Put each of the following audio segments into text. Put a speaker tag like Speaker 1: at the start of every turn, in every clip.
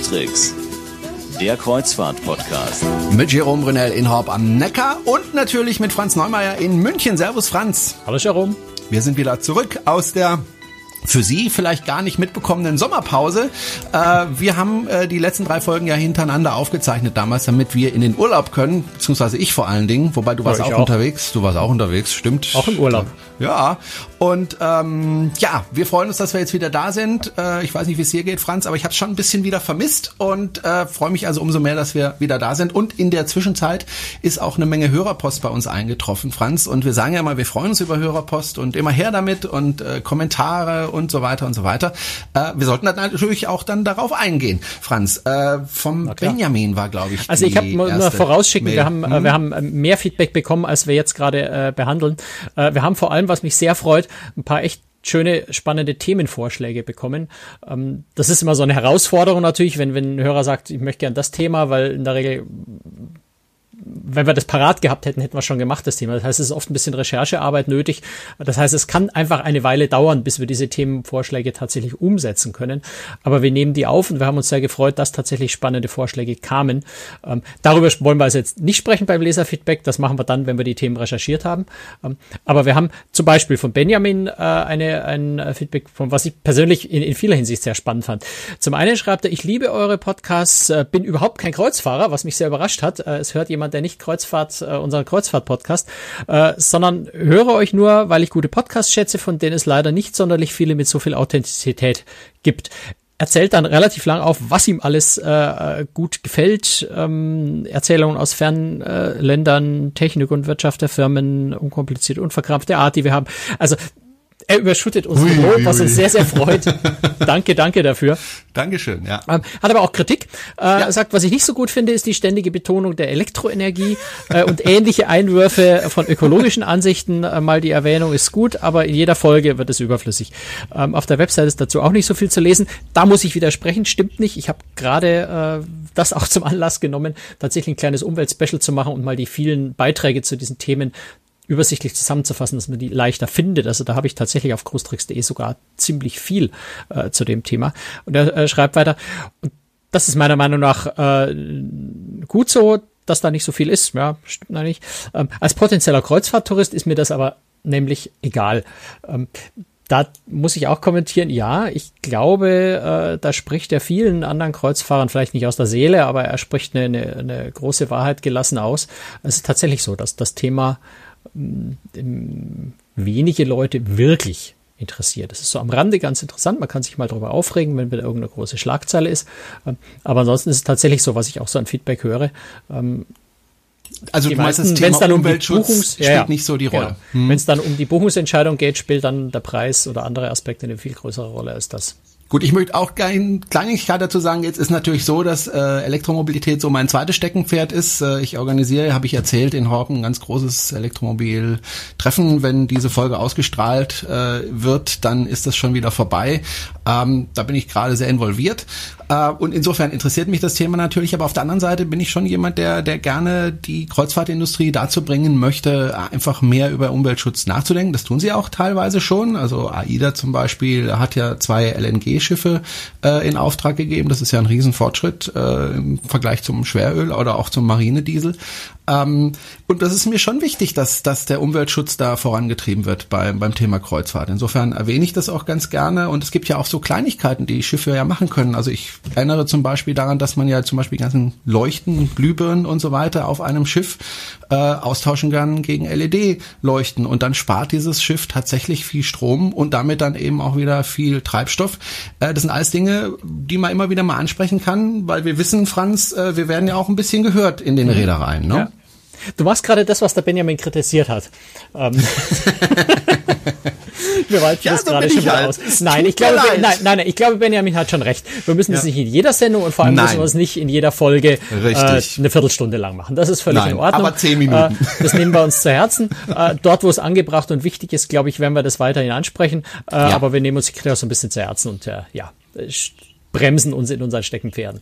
Speaker 1: Tricks, der Kreuzfahrt-Podcast.
Speaker 2: Mit Jerome Brunel in Horb am Neckar und natürlich mit Franz Neumeier in München. Servus Franz.
Speaker 3: Hallo Jerome.
Speaker 2: Wir sind wieder zurück aus der für Sie vielleicht gar nicht mitbekommenen Sommerpause. Äh, wir haben äh, die letzten drei Folgen ja hintereinander aufgezeichnet damals, damit wir in den Urlaub können, beziehungsweise ich vor allen Dingen, wobei du warst
Speaker 3: Ja,
Speaker 2: auch,
Speaker 3: auch.
Speaker 2: unterwegs. Du warst auch unterwegs, stimmt.
Speaker 3: Auch im Urlaub.
Speaker 2: Ja, und ähm, ja, wir freuen uns, dass wir jetzt wieder da sind. Äh, ich weiß nicht, wie es dir geht, Franz, aber ich habe schon ein bisschen wieder vermisst und äh, freue mich also umso mehr, dass wir wieder da sind. Und in der Zwischenzeit ist auch eine Menge Hörerpost bei uns eingetroffen, Franz. Und wir sagen ja mal, wir freuen uns über Hörerpost und immer her damit und äh, Kommentare und so weiter und so weiter. Äh, wir sollten natürlich auch dann darauf eingehen, Franz. Äh, vom. Benjamin war, glaube ich,
Speaker 3: Also ich habe nur vorausschicken,
Speaker 2: Mail.
Speaker 3: wir haben, äh,
Speaker 2: Hm?
Speaker 3: wir haben äh, mehr Feedback bekommen, als wir jetzt gerade äh, behandeln. Äh, wir haben vor allem, was mich sehr freut, ein paar echt schöne, spannende Themenvorschläge bekommen. Ähm, das ist immer so eine Herausforderung natürlich, wenn, wenn ein Hörer sagt, ich möchte gern das Thema, weil in der Regel wenn wir das parat gehabt hätten, hätten wir schon gemacht, das Thema. Das heißt, es ist oft ein bisschen Recherchearbeit nötig. Das heißt, es kann einfach eine Weile dauern, bis wir diese Themenvorschläge tatsächlich umsetzen können. Aber wir nehmen die auf und wir haben uns sehr gefreut, dass tatsächlich spannende Vorschläge kamen. Ähm, darüber wollen wir also jetzt nicht sprechen beim Leserfeedback. Das machen wir dann, wenn wir die Themen recherchiert haben. Ähm, aber wir haben zum Beispiel von Benjamin äh, eine, ein Feedback, von was ich persönlich in, in vieler Hinsicht sehr spannend fand. Zum einen schreibt er, ich liebe eure Podcasts, äh, bin überhaupt kein Kreuzfahrer, was mich sehr überrascht hat. Äh, es hört jemand, der nicht Kreuzfahrt, äh, unseren Kreuzfahrt-Podcast, äh, sondern höre euch nur, weil ich gute Podcasts schätze, von denen es leider nicht sonderlich viele mit so viel Authentizität gibt. Erzählt dann relativ lang auf, was ihm alles äh, gut gefällt. Ähm, Erzählungen aus fernen äh, Technik und Wirtschaft der Firmen, unkompliziert, unverkrampfte Art, die wir haben. Also er überschüttet uns mit Lob, was uns sehr, sehr freut. danke, danke dafür.
Speaker 2: Dankeschön, ja.
Speaker 3: Ähm, hat aber auch Kritik. Äh, Sagt, was ich nicht so gut finde, ist die ständige Betonung der Elektroenergie äh, und ähnliche Einwürfe von ökologischen Ansichten. Äh, mal die Erwähnung ist gut, aber in jeder Folge wird es überflüssig. Ähm, auf der Website ist dazu auch nicht so viel zu lesen. Da muss ich widersprechen, stimmt nicht. Ich habe gerade äh, das auch zum Anlass genommen, tatsächlich ein kleines Umweltspecial zu machen und mal die vielen Beiträge zu diesen Themen übersichtlich zusammenzufassen, dass man die leichter findet. Also da habe ich tatsächlich auf cruistricks.de sogar ziemlich viel äh, zu dem Thema. Und er äh, schreibt weiter, und das ist meiner Meinung nach äh, gut so, dass da nicht so viel ist. Ja, stimmt eigentlich. Ähm, als potenzieller Kreuzfahrttourist ist mir das aber nämlich egal. Ähm, da muss ich auch kommentieren, ja, ich glaube, äh, da spricht er vielen anderen Kreuzfahrern vielleicht nicht aus der Seele, aber er spricht eine, eine, eine große Wahrheit gelassen aus. Es ist tatsächlich so, dass das Thema wenige Leute wirklich interessiert. Das ist so am Rande ganz interessant. Man kann sich mal darüber aufregen, wenn wieder irgendeine große Schlagzeile ist. Ähm, Aber ansonsten ist es tatsächlich so, was ich auch so an Feedback höre. Ähm,
Speaker 2: Also
Speaker 3: die
Speaker 2: meinst, das
Speaker 3: meisten,
Speaker 2: Thema
Speaker 3: wenn es dann um die
Speaker 2: Umweltschutz
Speaker 3: Buchungs
Speaker 2: spielt
Speaker 3: ja, ja,
Speaker 2: nicht so die Rolle.
Speaker 3: Genau. Wenn es dann um die Buchungsentscheidung geht, spielt dann der Preis oder andere Aspekte eine viel größere Rolle als das.
Speaker 2: Gut, ich möchte auch keine Kleinigkeit dazu sagen. Jetzt ist natürlich so, dass äh, Elektromobilität so mein zweites Steckenpferd ist. Äh, ich organisiere, habe ich erzählt, in Horpen ein ganz großes Elektromobil-Treffen. Wenn diese Folge ausgestrahlt äh, wird, dann ist das schon wieder vorbei. Ähm, da bin ich gerade sehr involviert. Äh, und insofern interessiert mich das Thema natürlich. Aber auf der anderen Seite bin ich schon jemand, der, der gerne die Kreuzfahrtindustrie dazu bringen möchte, einfach mehr über Umweltschutz nachzudenken. Das tun sie auch teilweise schon. Also AIDA zum Beispiel hat ja zwei LNG-Schiffe äh, in Auftrag gegeben. Das ist ja ein Riesenfortschritt äh, im Vergleich zum Schweröl oder auch zum Marinediesel. Ähm, und das ist mir schon wichtig, dass, dass der Umweltschutz da vorangetrieben wird beim, beim Thema Kreuzfahrt. Insofern erwähne ich das auch ganz gerne. Und es gibt ja auch so Kleinigkeiten, die Schiffe ja machen können. Also ich erinnere zum Beispiel daran, dass man ja zum Beispiel die ganzen Leuchten, Glühbirnen und so weiter auf einem Schiff äh, austauschen kann gegen LED-Leuchten. Und dann spart dieses Schiff tatsächlich viel Strom und damit dann eben auch wieder viel Treibstoff. Äh, das sind alles Dinge, die man immer wieder mal ansprechen kann, weil wir wissen, Franz, äh, wir werden ja auch ein bisschen gehört in den Reedereien. Ne?
Speaker 3: Ja. Du machst gerade das, was der Benjamin kritisiert hat. Ähm, Wir weiten
Speaker 2: Ja,
Speaker 3: das
Speaker 2: so
Speaker 3: gerade schon wieder
Speaker 2: halt.
Speaker 3: aus.
Speaker 2: Es
Speaker 3: Nein, ich glaube, nein, nein, ich glaube, Benjamin hat schon recht. Wir müssen es
Speaker 2: Ja.
Speaker 3: nicht in jeder Sendung und vor allem
Speaker 2: Nein.
Speaker 3: müssen wir es nicht in jeder Folge äh, eine Viertelstunde lang machen. Das ist völlig
Speaker 2: Nein,
Speaker 3: in Ordnung.
Speaker 2: aber zehn Minuten.
Speaker 3: Äh, das nehmen wir uns zu Herzen. Äh, dort, wo es angebracht und wichtig ist, glaube ich, werden wir das weiterhin ansprechen. Äh, Aber wir nehmen uns die Kritik auch so ein bisschen zu Herzen und äh, ja, äh, bremsen uns in unseren Steckenpferden.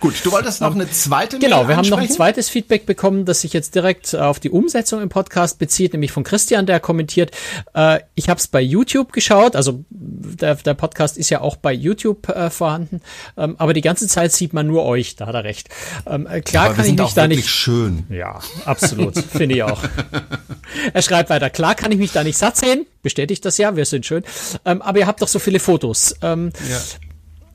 Speaker 2: Gut, du wolltest noch eine zweite
Speaker 3: Genau, Mail wir haben noch ein zweites Feedback bekommen, das sich jetzt direkt auf die Umsetzung im Podcast bezieht, nämlich von Christian, der kommentiert, äh, ich habe es bei YouTube geschaut, also der, der Podcast ist ja auch bei YouTube äh, vorhanden, ähm, aber die ganze Zeit sieht man nur euch, da hat er recht. Ähm, äh, klar aber kann ich mich da nicht
Speaker 2: schön.
Speaker 3: Ja, absolut, finde ich auch. Er schreibt weiter, klar kann ich mich da nicht satt sehen, bestätigt das ja, wir sind schön, ähm, aber ihr habt doch so viele Fotos. Ähm, ja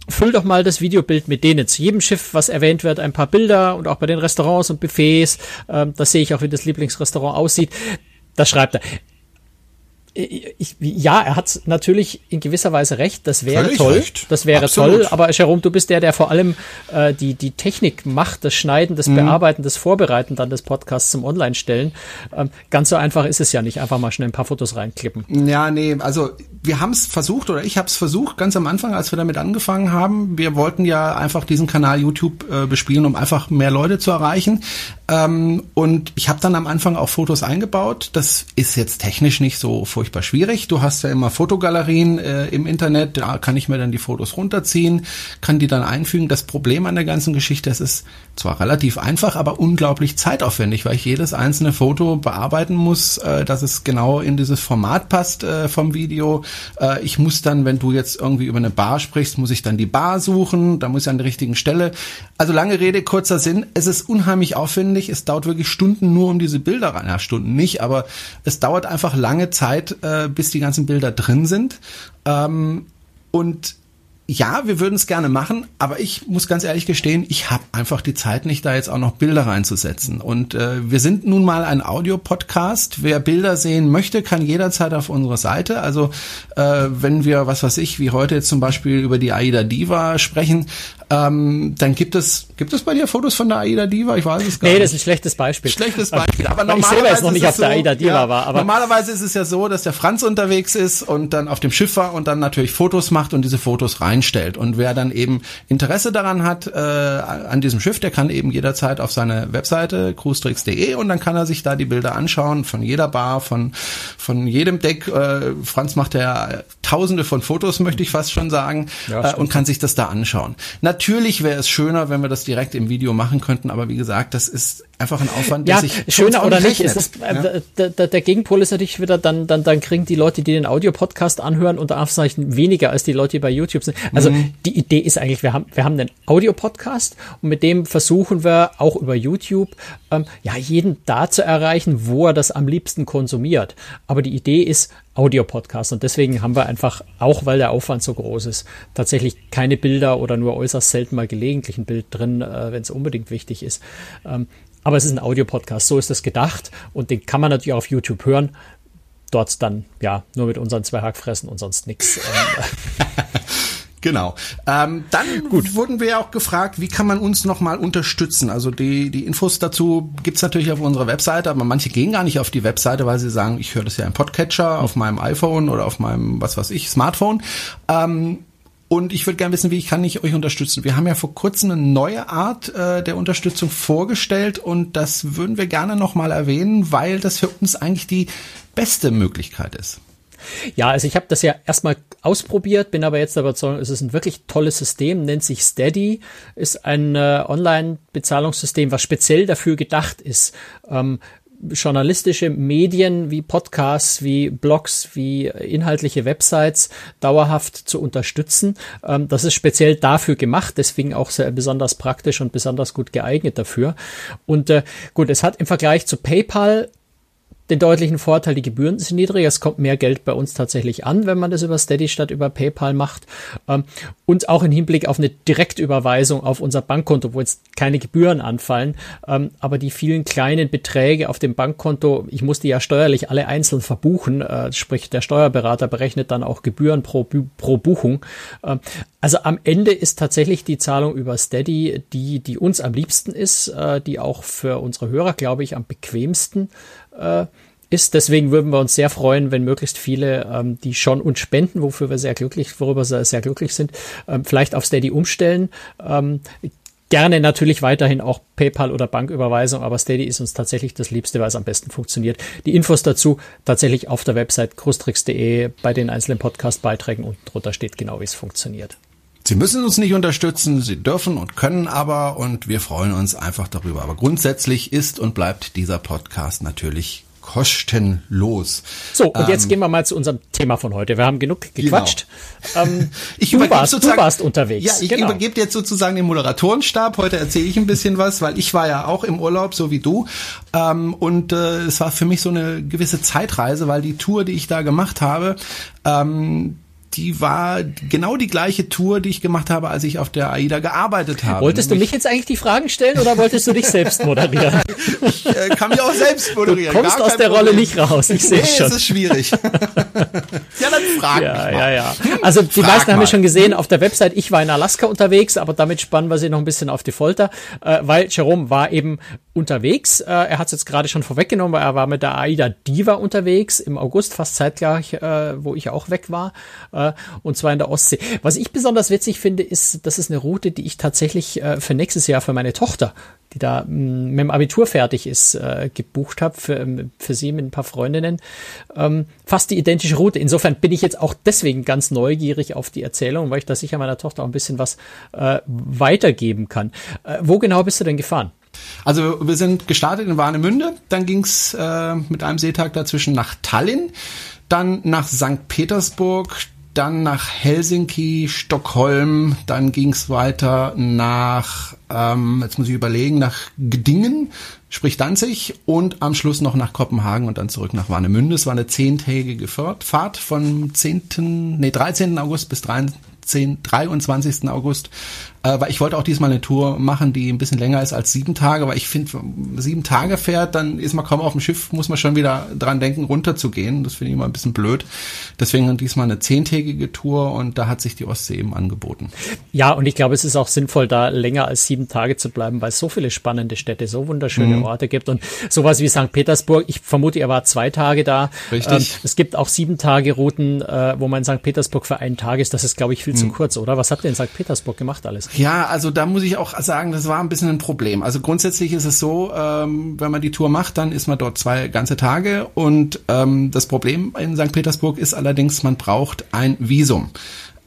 Speaker 3: füll doch mal das Videobild mit denen. Zu jedem Schiff, was erwähnt wird, ein paar Bilder und auch bei den Restaurants und Buffets. Ähm, da sehe ich auch, wie das Lieblingsrestaurant aussieht. Da schreibt er. Ich, ja, er hat natürlich in gewisser Weise recht. Das wäre Völlig toll. Recht. Das wäre Absolut. toll. Aber Jerome, du bist der, der vor allem äh, die die Technik macht, das Schneiden, das mhm. Bearbeiten, das Vorbereiten dann des Podcasts zum Online-Stellen. Ähm, ganz so einfach ist es ja nicht. Einfach mal schnell ein paar Fotos reinklippen.
Speaker 2: Ja, nee. Also wir haben es versucht oder ich habe es versucht ganz am Anfang, als wir damit angefangen haben. Wir wollten ja einfach diesen Kanal YouTube äh, bespielen, um einfach mehr Leute zu erreichen. Ähm, und ich habe dann am Anfang auch Fotos eingebaut. Das ist jetzt technisch nicht so furchtbar schwierig. Du hast ja immer Fotogalerien äh, im Internet, da kann ich mir dann die Fotos runterziehen, kann die dann einfügen. Das Problem an der ganzen Geschichte, es ist zwar relativ einfach, aber unglaublich zeitaufwendig, weil ich jedes einzelne Foto bearbeiten muss, äh, dass es genau in dieses Format passt äh, vom Video äh, ich muss dann, wenn du jetzt irgendwie über eine Bar sprichst, muss ich dann die Bar suchen, da muss ich an der richtigen Stelle. Also lange Rede, kurzer Sinn. Es ist unheimlich aufwendig. Es dauert wirklich Stunden nur um diese Bilder rein. Ja, Stunden nicht, aber es dauert einfach lange Zeit, äh, bis die ganzen Bilder drin sind. Ähm, und ja, wir würden es gerne machen, aber ich muss ganz ehrlich gestehen, ich habe einfach die Zeit nicht, da jetzt auch noch Bilder reinzusetzen. Und äh, wir sind nun mal ein Audio-Podcast. Wer Bilder sehen möchte, kann jederzeit auf unserer Seite. Also äh, wenn wir, was weiß ich, wie heute jetzt zum Beispiel über die Aida Diva sprechen, ähm, dann gibt es, gibt es bei dir Fotos von der Aida Diva? Ich weiß es gar
Speaker 3: nee,
Speaker 2: nicht.
Speaker 3: Nee, das ist ein schlechtes Beispiel.
Speaker 2: Schlechtes Beispiel.
Speaker 3: Aber normalerweise ich selber jetzt noch nicht auf so, der Aida Diva ja, war. Aber
Speaker 2: normalerweise ist es ja so, dass der Franz unterwegs ist und dann auf dem Schiff war und dann natürlich Fotos macht und diese Fotos reinstellt. Und wer dann eben Interesse daran hat, äh, an diesem Schiff, der kann eben jederzeit auf seine Webseite cruestricks.de und dann kann er sich da die Bilder anschauen von jeder Bar, von, von jedem Deck. Äh, Franz macht ja tausende von Fotos, möchte ich fast schon sagen, ja, äh, und kann sich das da anschauen. Natürlich wäre es schöner, wenn wir das direkt im Video machen könnten, aber wie gesagt, das ist einfach ein Aufwand,
Speaker 3: der ja, sich schöner oder nicht. Ist es, äh, ja? der, der, der Gegenpol ist natürlich wieder, dann, dann, dann kriegen die Leute, die den Audio-Podcast anhören, unter Anführungszeichen weniger als die Leute, die bei YouTube sind. Also mhm. die Idee ist eigentlich, wir haben, wir haben einen Audio-Podcast und mit dem versuchen wir auch über YouTube ähm, ja jeden da zu erreichen, wo er das am liebsten konsumiert. Aber die Idee ist Audio-Podcast und deswegen haben wir einfach, auch weil der Aufwand so groß ist, tatsächlich keine Bilder oder nur äußerst selten mal gelegentlich ein Bild drin, äh, wenn es unbedingt wichtig ist. Ähm, aber es ist ein Audiopodcast, so ist es gedacht und den kann man natürlich auch auf YouTube hören. Dort dann, ja, nur mit unseren zwei Hackfressen und sonst nichts. Ähm,
Speaker 2: Genau. Ähm, dann Gut. wurden wir ja auch gefragt, wie kann man uns nochmal unterstützen? Also die, die Infos dazu gibt's natürlich auf unserer Webseite, aber manche gehen gar nicht auf die Webseite, weil sie sagen, ich höre das ja im Podcatcher auf meinem iPhone oder auf meinem, was weiß ich, Smartphone. Ähm, und ich würde gerne wissen, wie kann ich euch unterstützen. Wir haben ja vor kurzem eine neue Art äh, der Unterstützung vorgestellt und das würden wir gerne nochmal erwähnen, weil das für uns eigentlich die beste Möglichkeit ist.
Speaker 3: Ja, also ich habe das ja erstmal ausprobiert, bin aber jetzt überzeugt, es ist ein wirklich tolles System, nennt sich Steady, ist ein äh, Online-Bezahlungssystem, was speziell dafür gedacht ist, ähm, journalistische Medien wie Podcasts, wie Blogs, wie inhaltliche Websites dauerhaft zu unterstützen. Ähm, das ist speziell dafür gemacht, deswegen auch sehr besonders praktisch und besonders gut geeignet dafür. Und äh, gut, es hat im Vergleich zu PayPal den deutlichen Vorteil, die Gebühren sind niedriger, es kommt mehr Geld bei uns tatsächlich an, wenn man das über Steady statt über PayPal macht. Ähm, und auch im Hinblick auf eine Direktüberweisung auf unser Bankkonto, wo jetzt keine Gebühren anfallen, ähm, aber die vielen kleinen Beträge auf dem Bankkonto, ich muss die ja steuerlich alle einzeln verbuchen, äh, sprich der Steuerberater berechnet dann auch Gebühren pro, pro Buchung. Ähm, also am Ende ist tatsächlich die Zahlung über Steady die, die uns am liebsten ist, äh, die auch für unsere Hörer, glaube ich, am bequemsten äh, ist. Deswegen würden wir uns sehr freuen, wenn möglichst viele, ähm, die schon uns spenden, wofür wir sehr glücklich, worüber wir sehr glücklich sind, ähm, vielleicht auf Steady umstellen. Ähm, gerne natürlich weiterhin auch PayPal oder Banküberweisung, aber Steady ist uns tatsächlich das Liebste, weil es am besten funktioniert. Die Infos dazu tatsächlich auf der Website krustrix.de bei den einzelnen Podcast-Beiträgen unten drunter steht genau, wie es funktioniert.
Speaker 2: Sie müssen uns nicht unterstützen, Sie dürfen und können aber und wir freuen uns einfach darüber. Aber grundsätzlich ist und bleibt dieser Podcast natürlich kostenlos.
Speaker 3: So, und jetzt ähm, gehen wir mal zu unserem Thema von heute. Wir haben genug gequatscht.
Speaker 2: Genau. Ähm, ich du, warst, du warst unterwegs. Ja, ich genau. übergebe jetzt sozusagen den Moderatorenstab. Heute erzähle ich ein bisschen was, weil ich war ja auch im Urlaub, so wie du. Ähm, und äh, es war für mich so eine gewisse Zeitreise, weil die Tour, die ich da gemacht habe, ähm, die war genau die gleiche Tour, die ich gemacht habe, als ich auf der AIDA gearbeitet habe.
Speaker 3: Wolltest du mich jetzt eigentlich die Fragen stellen oder wolltest du dich selbst moderieren?
Speaker 2: ich äh, kann mich auch selbst moderieren.
Speaker 3: Du kommst aus der Problem. Rolle nicht raus, ich sehe nee, schon.
Speaker 2: das ist schwierig. ja, dann frag
Speaker 3: ja, mich mal. Ja, ja. Also die frag meisten mal. haben wir schon gesehen auf der Website, ich war in Alaska unterwegs, aber damit spannen wir sie noch ein bisschen auf die Folter, äh, weil Jerome war eben unterwegs. Äh, er hat es jetzt gerade schon vorweggenommen, weil er war mit der AIDA Diva unterwegs im August, fast zeitgleich, äh, wo ich auch weg war äh, und zwar in der Ostsee. Was ich besonders witzig finde, ist, das ist eine Route, die ich tatsächlich äh, für nächstes Jahr für meine Tochter, die da mm, mit dem Abitur fertig ist, äh, gebucht habe, für, ähm, für sie mit ein paar Freundinnen. Ähm, fast die identische Route. Insofern bin ich jetzt auch deswegen ganz neugierig auf die Erzählung, weil ich da sicher meiner Tochter auch ein bisschen was äh, weitergeben kann. Äh, wo genau bist du denn gefahren?
Speaker 2: Also wir sind gestartet in Warnemünde, dann ging's äh, mit einem Seetag dazwischen nach Tallinn, dann nach St. Petersburg, dann nach Helsinki, Stockholm, dann ging es weiter nach, ähm, jetzt muss ich überlegen, nach Gdingen, sprich Danzig und am Schluss noch nach Kopenhagen und dann zurück nach Warnemünde. Es war eine zehntägige Fahrt vom 10., nee, 13. August bis 13, 23. August äh, weil ich wollte auch diesmal eine Tour machen, die ein bisschen länger ist als sieben Tage, weil ich finde, sieben Tage fährt, dann ist man kaum auf dem Schiff, muss man schon wieder dran denken, runterzugehen. Das finde ich immer ein bisschen blöd. Deswegen diesmal eine zehntägige Tour und da hat sich die Ostsee eben angeboten.
Speaker 3: Ja, und ich glaube, es ist auch sinnvoll, da länger als sieben Tage zu bleiben, weil es so viele spannende Städte, so wunderschöne mhm. Orte gibt und sowas wie St. Petersburg. Ich vermute, er war zwei Tage da.
Speaker 2: Richtig. Ähm,
Speaker 3: es gibt auch sieben Tage Routen, äh, wo man in St. Petersburg für einen Tag ist. Das ist, glaube ich, viel mhm. zu kurz, oder? Was habt ihr in St. Petersburg gemacht alles?
Speaker 2: Ja, also da muss ich auch sagen, das war ein bisschen ein Problem. Also grundsätzlich ist es so, ähm, wenn man die Tour macht, dann ist man dort zwei ganze Tage und ähm, das Problem in St. Petersburg ist allerdings, man braucht ein Visum.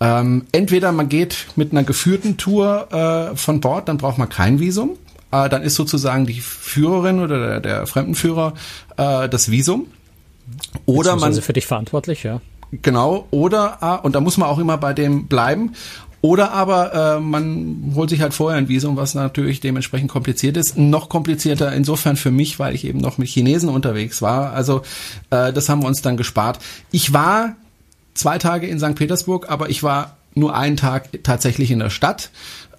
Speaker 2: Ähm, entweder man geht mit einer geführten Tour äh, von Bord, dann braucht man kein Visum. Äh, dann ist sozusagen die Führerin oder der, der Fremdenführer äh, das Visum.
Speaker 3: Oder man für dich verantwortlich, ja.
Speaker 2: Genau, oder, äh, und da muss man auch immer bei dem bleiben. Oder aber äh, man holt sich halt vorher ein Visum, was natürlich dementsprechend kompliziert ist. Noch komplizierter insofern für mich, weil ich eben noch mit Chinesen unterwegs war. Also äh, das haben wir uns dann gespart. Ich war zwei Tage in St. Petersburg, aber ich war nur einen Tag tatsächlich in der Stadt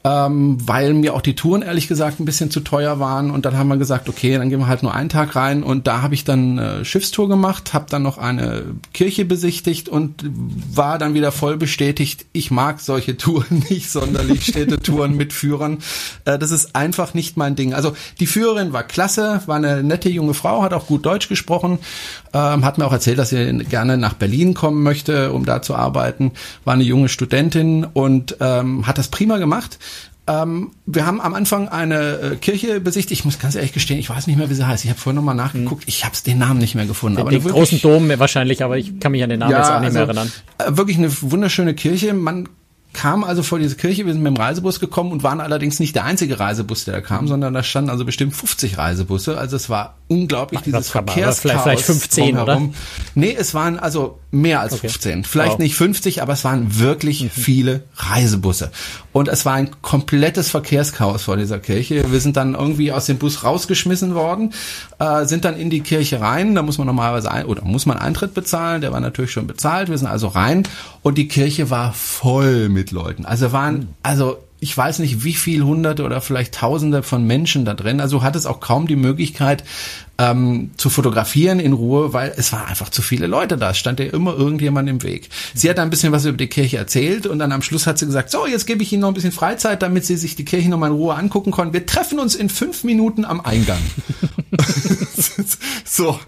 Speaker 2: ähm, weil mir auch die Touren ehrlich gesagt ein bisschen zu teuer waren und dann haben wir gesagt, okay, dann gehen wir halt nur einen Tag rein und da habe ich dann äh, Schiffstour gemacht, habe dann noch eine Kirche besichtigt und war dann wieder voll bestätigt, ich mag solche Touren nicht sonderlich, Städtetouren mit Führern. Äh, das ist einfach nicht mein Ding. Also die Führerin war klasse, war eine nette junge Frau, hat auch gut Deutsch gesprochen, ähm, hat mir auch erzählt, dass sie gerne nach Berlin kommen möchte, um da zu arbeiten, war eine junge Studentin und ähm, hat das prima gemacht. Ähm, wir haben am Anfang eine äh, Kirche besichtigt. Ich muss ganz ehrlich gestehen, ich weiß nicht mehr, wie sie heißt. Ich habe vorhin nochmal nachgeguckt. Ich habe den Namen nicht mehr gefunden.
Speaker 3: Den, aber den großen Dom wahrscheinlich, aber ich kann mich an den Namen ja, jetzt auch nicht also, mehr erinnern.
Speaker 2: Äh, wirklich eine wunderschöne Kirche. Man kam also vor diese Kirche, wir sind mit dem Reisebus gekommen und waren allerdings nicht der einzige Reisebus, der da kam, sondern da standen also bestimmt 50 Reisebusse. Also es war unglaublich, Ach, dieses Verkehrschaos.
Speaker 3: Vielleicht, vielleicht 15, drumherum. oder?
Speaker 2: Nee, es waren also mehr als okay. 15. Vielleicht wow. nicht 50, aber es waren wirklich mhm. viele Reisebusse. Und es war ein komplettes Verkehrschaos vor dieser Kirche. Wir sind dann irgendwie aus dem Bus rausgeschmissen worden, äh, sind dann in die Kirche rein. Da muss man normalerweise ein, oder muss man Eintritt bezahlen. Der war natürlich schon bezahlt. Wir sind also rein und die Kirche war voll mit Leuten. Also waren, also ich weiß nicht, wie viel Hunderte oder vielleicht Tausende von Menschen da drin. Also hat es auch kaum die Möglichkeit ähm, zu fotografieren in Ruhe, weil es war einfach zu viele Leute da. Es stand ja immer irgendjemand im Weg. Sie hat ein bisschen was über die Kirche erzählt und dann am Schluss hat sie gesagt, so, jetzt gebe ich Ihnen noch ein bisschen Freizeit, damit Sie sich die Kirche nochmal in Ruhe angucken können. Wir treffen uns in fünf Minuten am Eingang. so.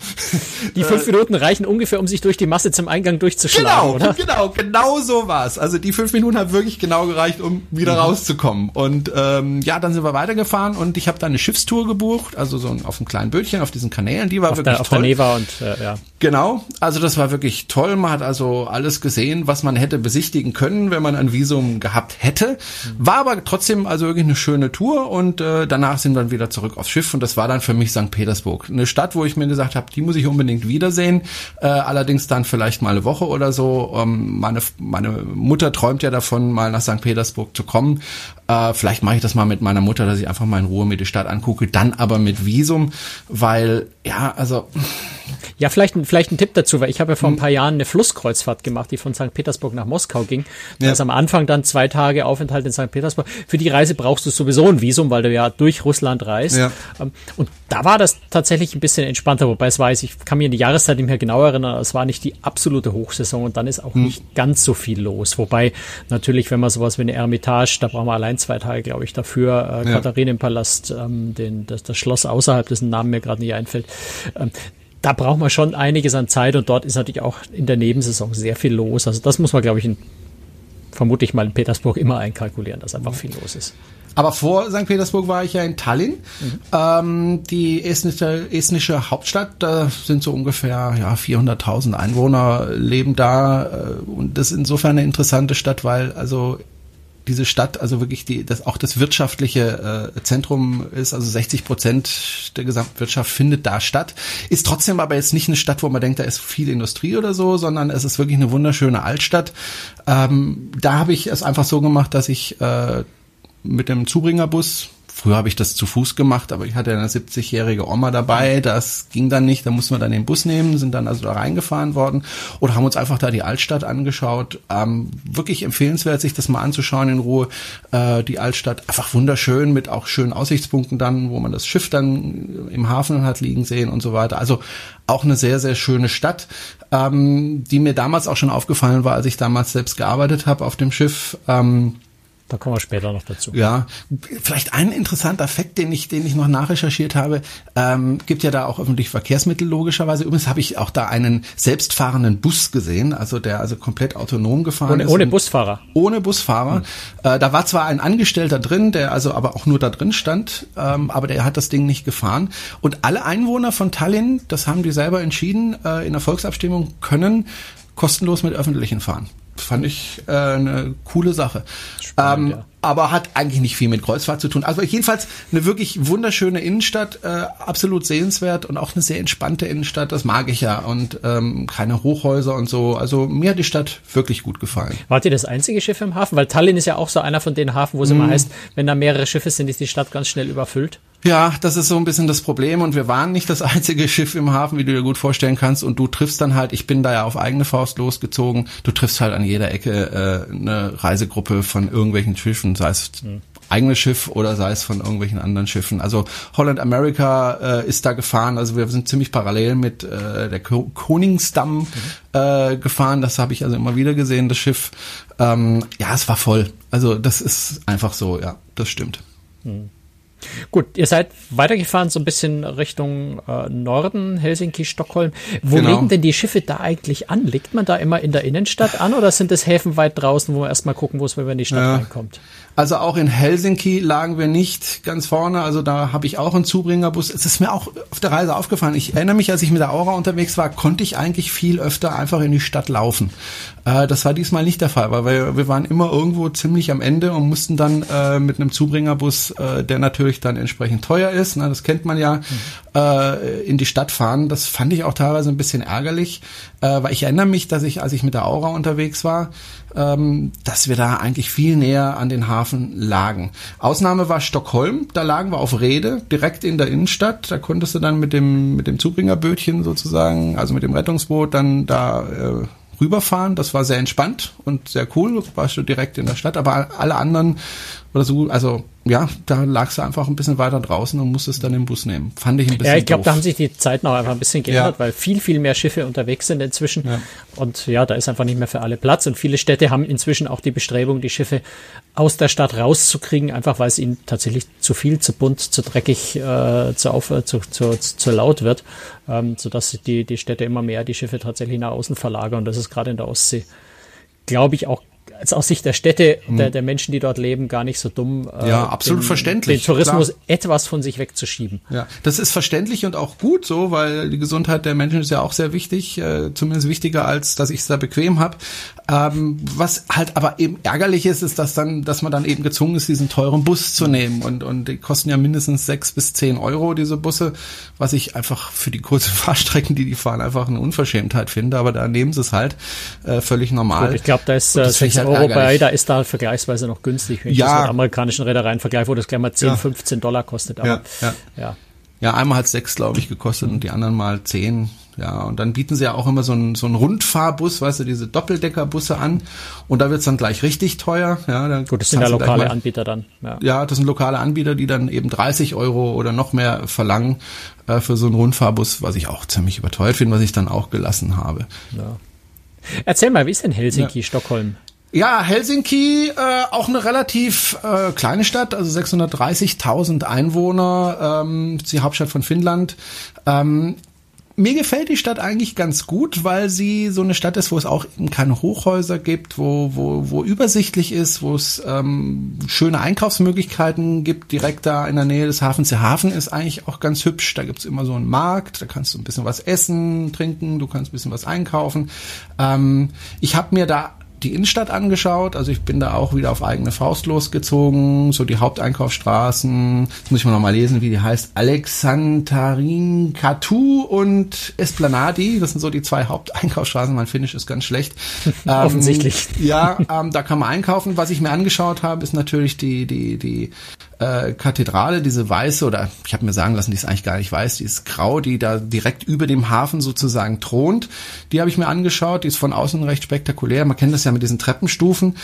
Speaker 3: Die fünf Minuten reichen ungefähr, um sich durch die Masse zum Eingang durchzuschlagen,
Speaker 2: Genau,
Speaker 3: oder?
Speaker 2: genau, genau so war's. Also die fünf Minuten haben wirklich genau gereicht, um wieder
Speaker 3: Mhm.
Speaker 2: rauszukommen. Und ähm, ja, dann sind wir weitergefahren und ich habe da eine Schiffstour gebucht, also so ein- auf einem kleinen Bötchen auf diesen Kanälen. Die war
Speaker 3: Auf
Speaker 2: wirklich
Speaker 3: der, auf
Speaker 2: toll.
Speaker 3: der Neva und äh, ja.
Speaker 2: Genau, also das war wirklich toll. Man hat also alles gesehen, was man hätte besichtigen können, wenn man ein Visum gehabt hätte. War aber trotzdem also wirklich eine schöne Tour und äh, danach sind wir dann wieder zurück aufs Schiff und das war dann für mich St. Petersburg. Eine Stadt, wo ich mir gesagt habe, die muss ich unbedingt wiedersehen. Äh, allerdings dann vielleicht mal eine Woche oder so. Ähm, meine, meine Mutter träumt ja davon, mal nach St. Petersburg zu kommen. Äh, vielleicht mache ich das mal mit meiner Mutter, dass ich einfach mal in Ruhe mir die Stadt angucke, dann aber mit Visum, weil ja, also
Speaker 3: Ja, vielleicht, ein- vielleicht ein Tipp dazu, weil ich habe ja
Speaker 2: Hm.
Speaker 3: vor ein paar Jahren eine Flusskreuzfahrt gemacht, die von St. Petersburg nach Moskau ging. Da
Speaker 2: Ja.
Speaker 3: ist am Anfang dann zwei Tage Aufenthalt in St. Petersburg. Für die Reise brauchst du sowieso ein Visum, weil du ja durch Russland reist.
Speaker 2: Ja.
Speaker 3: Ähm, Und da war das tatsächlich ein bisschen entspannter, wobei es weiß, ich kann mir die Jahreszeit nicht mehr genau erinnern, aber es war nicht die absolute Hochsaison und dann ist auch
Speaker 2: Hm.
Speaker 3: nicht ganz so viel los. Wobei natürlich, wenn man sowas wie eine Ermitage, da brauchen wir allein zwei Tage, glaube ich, dafür, äh,
Speaker 2: Ja.
Speaker 3: Katharinenpalast, ähm, den, das, das Schloss außerhalb, dessen Namen mir gerade nicht einfällt. Ähm, da braucht man schon einiges an Zeit und dort ist natürlich auch in der Nebensaison sehr viel los. Also das muss man, glaube ich, in, vermute ich mal in Petersburg immer einkalkulieren, dass einfach viel los ist.
Speaker 2: Aber vor St. Petersburg war ich ja in Tallinn, ähm, die estnische, estnische Hauptstadt. Da sind so ungefähr ja 400.000 Einwohner leben da äh, und das ist insofern eine interessante Stadt, weil also diese Stadt also wirklich die das auch das wirtschaftliche äh, Zentrum ist also 60 Prozent der Gesamtwirtschaft findet da statt ist trotzdem aber jetzt nicht eine Stadt wo man denkt da ist viel Industrie oder so sondern es ist wirklich eine wunderschöne Altstadt ähm, da habe ich es einfach so gemacht dass ich äh, mit dem Zubringerbus. Früher habe ich das zu Fuß gemacht, aber ich hatte eine 70-jährige Oma dabei. Das ging dann nicht. Da mussten wir dann den Bus nehmen, sind dann also da reingefahren worden oder haben uns einfach da die Altstadt angeschaut. Ähm, wirklich empfehlenswert, sich das mal anzuschauen in Ruhe. Äh, die Altstadt einfach wunderschön mit auch schönen Aussichtspunkten dann, wo man das Schiff dann im Hafen hat liegen sehen und so weiter. Also auch eine sehr, sehr schöne Stadt, ähm, die mir damals auch schon aufgefallen war, als ich damals selbst gearbeitet habe auf dem Schiff. Ähm,
Speaker 3: Da kommen wir später noch dazu.
Speaker 2: ja, vielleicht ein interessanter Fakt, den ich, den ich noch nachrecherchiert habe, ähm, gibt ja da auch öffentliche Verkehrsmittel logischerweise. Übrigens habe ich auch da einen selbstfahrenden Bus gesehen, also der also komplett autonom gefahren
Speaker 3: Ohne,
Speaker 2: ist.
Speaker 3: ohne Busfahrer.
Speaker 2: ohne Busfahrer. Äh, da war zwar ein Angestellter drin, der also aber auch nur da drin stand, ähm, aber der hat das Ding nicht gefahren. Und alle Einwohner von Tallinn, das haben die selber entschieden, äh, in der Volksabstimmung können kostenlos mit öffentlichen fahren. Fand ich äh, eine coole Sache.
Speaker 3: Spannend,
Speaker 2: ähm,
Speaker 3: ja.
Speaker 2: aber hat eigentlich nicht viel mit Kreuzfahrt zu tun. Also jedenfalls eine wirklich wunderschöne Innenstadt, äh, absolut sehenswert und auch eine sehr entspannte Innenstadt, das mag ich ja. Und ähm, keine Hochhäuser und so. Also mir hat die Stadt wirklich gut gefallen.
Speaker 3: Wart ihr das einzige Schiff im Hafen? Weil Tallinn ist ja auch so einer von den Hafen, wo es
Speaker 2: Mhm.
Speaker 3: immer heißt, wenn da mehrere Schiffe sind, ist die Stadt ganz schnell überfüllt.
Speaker 2: Ja, das ist so ein bisschen das Problem und wir waren nicht das einzige Schiff im Hafen, wie du dir gut vorstellen kannst und du triffst dann halt, ich bin da ja auf eigene Faust losgezogen, du triffst halt an jeder Ecke äh, eine Reisegruppe von irgendwelchen Schiffen, sei es eigenes Schiff oder sei es von irgendwelchen anderen Schiffen. Also Holland America äh, ist da gefahren, also wir sind ziemlich parallel mit äh, der Ko Koningsdamm äh, gefahren, das habe ich also immer wieder gesehen, das Schiff. Ähm, ja, es war voll. Also das ist einfach so, ja, das stimmt.
Speaker 3: Gut, ihr seid weitergefahren so ein bisschen Richtung äh, Norden, Helsinki, Stockholm. Wo
Speaker 2: Genau.
Speaker 3: legen denn die Schiffe da eigentlich an? Legt man da immer in der Innenstadt an oder sind es Häfen weit draußen, wo man erstmal gucken muss, wenn man in die Stadt
Speaker 2: Ja.
Speaker 3: reinkommt?
Speaker 2: Also auch in Helsinki lagen wir nicht ganz vorne. Also da habe ich auch einen Zubringerbus. Es ist mir auch auf der Reise aufgefallen. Ich erinnere mich, als ich mit der Aura unterwegs war, konnte ich eigentlich viel öfter einfach in die Stadt laufen. Äh, das war diesmal nicht der Fall, weil wir, wir waren immer irgendwo ziemlich am Ende und mussten dann äh, mit einem Zubringerbus, äh, der natürlich dann entsprechend teuer ist, ne, das kennt man ja, äh, in die Stadt fahren. Das fand ich auch teilweise ein bisschen ärgerlich, äh, weil ich erinnere mich, dass ich, als ich mit der Aura unterwegs war, ähm, dass wir da eigentlich viel näher an den Hafen lagen. Ausnahme war Stockholm, da lagen wir auf Rede, direkt in der Innenstadt. Da konntest du dann mit dem, mit dem Zubringerbötchen sozusagen, also mit dem Rettungsboot, dann da äh, rüberfahren. Das war sehr entspannt und sehr cool. Warst du direkt in der Stadt. Aber alle anderen oder so. Also ja, da lagst du einfach ein bisschen weiter draußen und musstest dann den Bus nehmen. Fand ich ein bisschen
Speaker 3: Ja, ich glaube, da haben sich die Zeiten auch einfach ein bisschen geändert, ja. weil viel, viel mehr Schiffe unterwegs sind inzwischen. Ja. Und ja, da ist einfach nicht mehr für alle Platz. Und viele Städte haben inzwischen auch die Bestrebung, die Schiffe aus der Stadt rauszukriegen, einfach weil es ihnen tatsächlich zu viel, zu bunt, zu dreckig, äh, zu, auf, zu, zu, zu laut wird, ähm, sodass die, die Städte immer mehr die Schiffe tatsächlich nach außen verlagern. Und das ist gerade in der Ostsee, glaube ich, auch als aus Sicht der Städte, hm. der, der Menschen, die dort leben, gar nicht so dumm.
Speaker 2: Äh, ja, absolut
Speaker 3: den,
Speaker 2: verständlich.
Speaker 3: Den Tourismus klar. etwas von sich wegzuschieben.
Speaker 2: Ja, das ist verständlich und auch gut so, weil die Gesundheit der Menschen ist ja auch sehr wichtig, äh, zumindest wichtiger als, dass ich es da bequem habe. Ähm, was halt aber eben ärgerlich ist, ist, dass dann, dass man dann eben gezwungen ist, diesen teuren Bus zu nehmen und und die kosten ja mindestens sechs bis zehn Euro diese Busse, was ich einfach für die kurzen Fahrstrecken, die die fahren, einfach eine Unverschämtheit finde. Aber da nehmen sie es halt äh, völlig normal. Gut,
Speaker 3: ich glaube, da ist äh, 6 halt Euro bei, da ist da vergleichsweise noch günstig, wenn ich ja. das mit amerikanischen Reedereien vergleiche, wo das gleich mal 10, ja. 15 Dollar kostet.
Speaker 2: Aber, ja, ja. ja. Ja, einmal hat sechs, glaube ich, gekostet und die anderen mal zehn. Ja, und dann bieten sie ja auch immer so einen, so einen Rundfahrbus, weißt du, diese Doppeldeckerbusse an. Und da wird's dann gleich richtig teuer. Ja, dann
Speaker 3: Gut, das sind ja lokale mal, Anbieter dann.
Speaker 2: Ja. ja, das sind lokale Anbieter, die dann eben 30 Euro oder noch mehr verlangen äh, für so einen Rundfahrbus, was ich auch ziemlich überteuert finde, was ich dann auch gelassen habe. Ja.
Speaker 3: Erzähl mal, wie ist denn Helsinki, ja. Stockholm?
Speaker 2: Ja, Helsinki, äh, auch eine relativ äh, kleine Stadt, also 630.000 Einwohner, ähm, die Hauptstadt von Finnland. Ähm, mir gefällt die Stadt eigentlich ganz gut, weil sie so eine Stadt ist, wo es auch eben keine Hochhäuser gibt, wo, wo, wo übersichtlich ist, wo es ähm, schöne Einkaufsmöglichkeiten gibt, direkt da in der Nähe des Hafens. Der Hafen ist eigentlich auch ganz hübsch. Da gibt's immer so einen Markt, da kannst du ein bisschen was essen, trinken, du kannst ein bisschen was einkaufen. Ähm, ich habe mir da die Innenstadt angeschaut. Also ich bin da auch wieder auf eigene Faust losgezogen. So die Haupteinkaufsstraßen. Jetzt muss ich mal noch mal lesen, wie die heißt. Alexandrin Katu und Esplanadi. Das sind so die zwei Haupteinkaufsstraßen. Mein Finnisch ist ganz schlecht.
Speaker 3: Offensichtlich.
Speaker 2: Ähm, ja, ähm, da kann man einkaufen. Was ich mir angeschaut habe, ist natürlich die, die, die äh, Kathedrale, diese weiße, oder ich habe mir sagen lassen, die ist eigentlich gar nicht weiß, die ist grau, die da direkt über dem Hafen sozusagen thront. Die habe ich mir angeschaut, die ist von außen recht spektakulär. Man kennt das ja mit diesen Treppenstufen,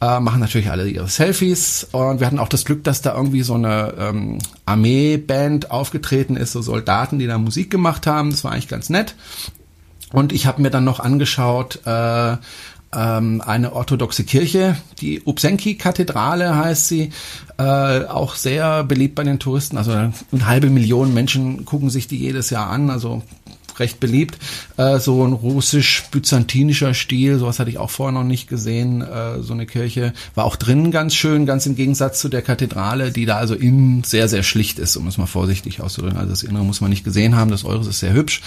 Speaker 2: äh, machen natürlich alle ihre Selfies und wir hatten auch das Glück, dass da irgendwie so eine ähm, Armeeband aufgetreten ist, so Soldaten, die da Musik gemacht haben. Das war eigentlich ganz nett. Und ich habe mir dann noch angeschaut, äh, ähm, eine orthodoxe Kirche, die Upsenki-Kathedrale heißt sie, äh, auch sehr beliebt bei den Touristen. Also eine halbe Million Menschen gucken sich die jedes Jahr an, also recht beliebt. Äh, so ein russisch-byzantinischer Stil, sowas hatte ich auch vorher noch nicht gesehen. Äh, so eine Kirche war auch drinnen ganz schön, ganz im Gegensatz zu der Kathedrale, die da also innen sehr, sehr schlicht ist, um es mal vorsichtig auszudrücken. Also das Innere muss man nicht gesehen haben, das Eures ist sehr hübsch.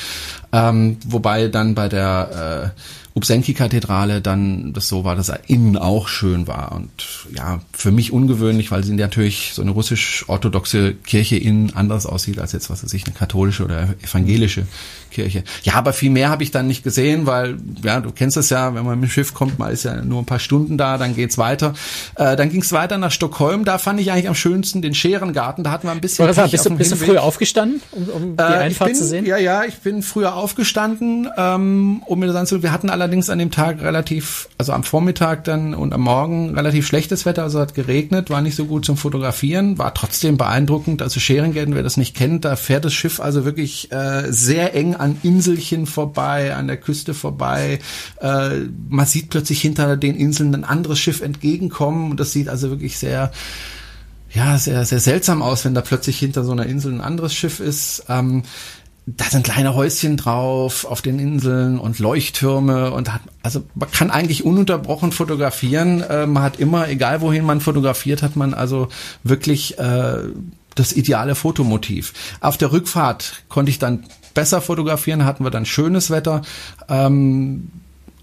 Speaker 2: Ähm, wobei dann bei der äh, Upsenki-Kathedrale dann das so war, dass er innen auch schön war. Und ja, für mich ungewöhnlich, weil sie natürlich so eine russisch-orthodoxe Kirche innen anders aussieht als jetzt, was weiß ich, eine katholische oder evangelische Kirche. Ja, aber viel mehr habe ich dann nicht gesehen, weil, ja, du kennst es ja, wenn man mit dem Schiff kommt, man ist ja nur ein paar Stunden da, dann geht's weiter. Äh, dann ging's weiter nach Stockholm, da fand ich eigentlich am schönsten den Scherengarten, da hatten wir ein bisschen...
Speaker 3: Pech bist, du, bist du früher aufgestanden, um, um die äh, Einfahrt
Speaker 2: bin,
Speaker 3: zu sehen?
Speaker 2: Ja, ja, ich bin früher aufgestanden, ähm, um mir das anzusehen. Wir hatten allerdings an dem Tag relativ, also am Vormittag dann und am Morgen relativ schlechtes Wetter, also hat geregnet, war nicht so gut zum Fotografieren, war trotzdem beeindruckend. Also Scherengarten, wer das nicht kennt, da fährt das Schiff also wirklich äh, sehr eng an Inselchen vorbei, an der Küste vorbei. Äh, man sieht plötzlich hinter den Inseln ein anderes Schiff entgegenkommen und das sieht also wirklich sehr ja, sehr, sehr seltsam aus, wenn da plötzlich hinter so einer Insel ein anderes Schiff ist. Ähm, da sind kleine Häuschen drauf auf den Inseln und Leuchttürme und hat, also man kann eigentlich ununterbrochen fotografieren. Äh, man hat immer, egal wohin man fotografiert, hat man also wirklich äh, das ideale Fotomotiv. Auf der Rückfahrt konnte ich dann besser fotografieren, hatten wir dann schönes Wetter. Ähm,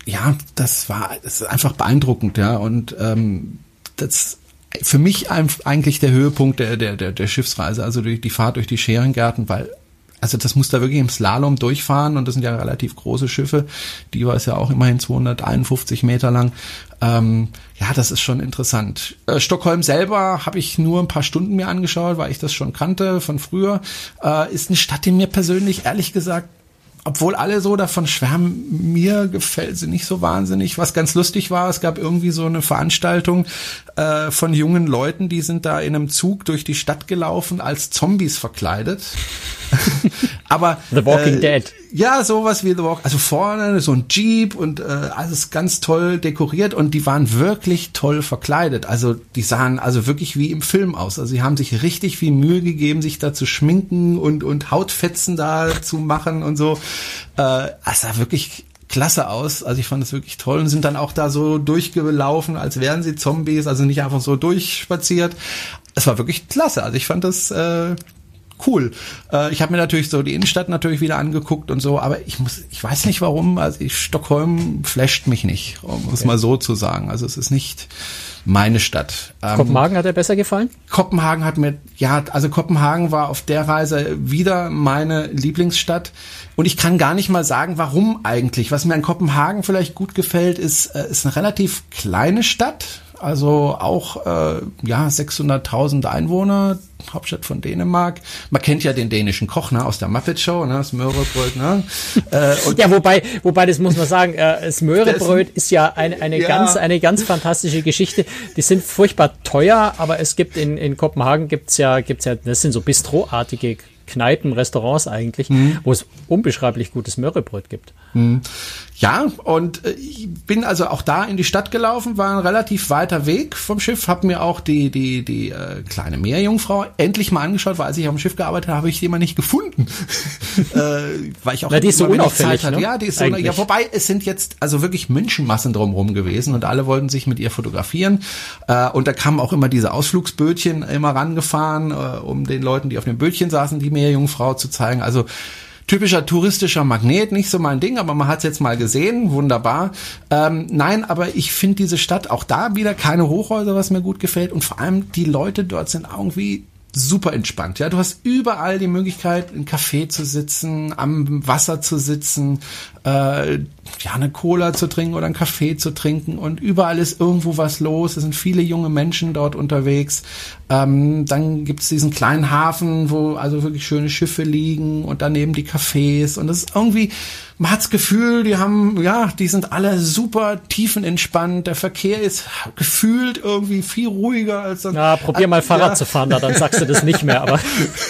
Speaker 2: ja, das war das ist einfach beeindruckend, ja. Und ähm, das für mich eigentlich der Höhepunkt der, der, der, Schiffsreise, also durch die Fahrt durch die Scherengärten, weil also das muss da wirklich im Slalom durchfahren und das sind ja relativ große Schiffe. Die war es ja auch immerhin 251 Meter lang. Ähm, ja, das ist schon interessant. Äh, Stockholm selber habe ich nur ein paar Stunden mir angeschaut, weil ich das schon kannte von früher. Äh, ist eine Stadt, die mir persönlich ehrlich gesagt obwohl alle so davon schwärmen, mir gefällt sie nicht so wahnsinnig. Was ganz lustig war, es gab irgendwie so eine Veranstaltung äh, von jungen Leuten, die sind da in einem Zug durch die Stadt gelaufen, als Zombies verkleidet. Aber
Speaker 3: The Walking äh, Dead.
Speaker 2: Ja, sowas wie The Walking. Also vorne so ein Jeep und äh, alles ganz toll dekoriert und die waren wirklich toll verkleidet. Also die sahen also wirklich wie im Film aus. Also sie haben sich richtig viel Mühe gegeben, sich da zu schminken und und Hautfetzen da zu machen und so. Äh, es sah wirklich klasse aus. Also ich fand es wirklich toll und sind dann auch da so durchgelaufen, als wären sie Zombies, also nicht einfach so durchspaziert. Es war wirklich klasse. Also ich fand das äh, cool. Äh, ich habe mir natürlich so die Innenstadt natürlich wieder angeguckt und so, aber ich muss, ich weiß nicht warum. Also ich, Stockholm flasht mich nicht, um okay. es mal so zu sagen. Also es ist nicht meine Stadt.
Speaker 3: Ähm, Kopenhagen hat dir besser gefallen?
Speaker 2: Kopenhagen hat mir, ja, also Kopenhagen war auf der Reise wieder meine Lieblingsstadt. Und ich kann gar nicht mal sagen, warum eigentlich. Was mir an Kopenhagen vielleicht gut gefällt, ist, äh, ist eine relativ kleine Stadt also auch äh, ja 600.000 Einwohner, Hauptstadt von Dänemark. Man kennt ja den dänischen Koch ne, aus der Muppet Show, ne, das Möhrebröt. Ne?
Speaker 3: Äh, ja, wobei, wobei das muss man sagen, äh, das Möhrebröt ist ja eine, eine ja. ganz eine ganz fantastische Geschichte. Die sind furchtbar teuer, aber es gibt in, in Kopenhagen gibt's ja gibt's ja das sind so Bistroartige Kneipen, Restaurants eigentlich, mhm. wo es unbeschreiblich gutes Mörrebröt gibt. Mhm.
Speaker 2: Ja, und äh, ich bin also auch da in die Stadt gelaufen, war ein relativ weiter Weg vom Schiff, habe mir auch die die die äh, kleine Meerjungfrau endlich mal angeschaut, weil als ich auf dem Schiff gearbeitet habe, habe ich die immer nicht gefunden, äh, weil ich auch
Speaker 3: Na, die ist so unauffällig,
Speaker 2: Zeit hatte. Ne? Ja, die ist so, ja, wobei es sind jetzt also wirklich Menschenmassen drumherum gewesen und alle wollten sich mit ihr fotografieren äh, und da kamen auch immer diese Ausflugsbötchen immer rangefahren, äh, um den Leuten, die auf dem Bötchen saßen, die Meerjungfrau zu zeigen. Also typischer touristischer Magnet, nicht so mein Ding, aber man hat es jetzt mal gesehen, wunderbar. Ähm, nein, aber ich finde diese Stadt auch da wieder keine Hochhäuser, was mir gut gefällt und vor allem die Leute dort sind irgendwie super entspannt. Ja, du hast überall die Möglichkeit, im Café zu sitzen, am Wasser zu sitzen, äh, ja, eine Cola zu trinken oder einen Kaffee zu trinken und überall ist irgendwo was los. Es sind viele junge Menschen dort unterwegs. Ähm, dann gibt's diesen kleinen Hafen, wo also wirklich schöne Schiffe liegen und daneben die Cafés und das ist irgendwie man hat's Gefühl, die haben, ja, die sind alle super tiefenentspannt. Der Verkehr ist gefühlt irgendwie viel ruhiger als
Speaker 3: dann. Ja, probier mal Fahrrad ja. zu fahren, da dann sagst du das nicht mehr, aber.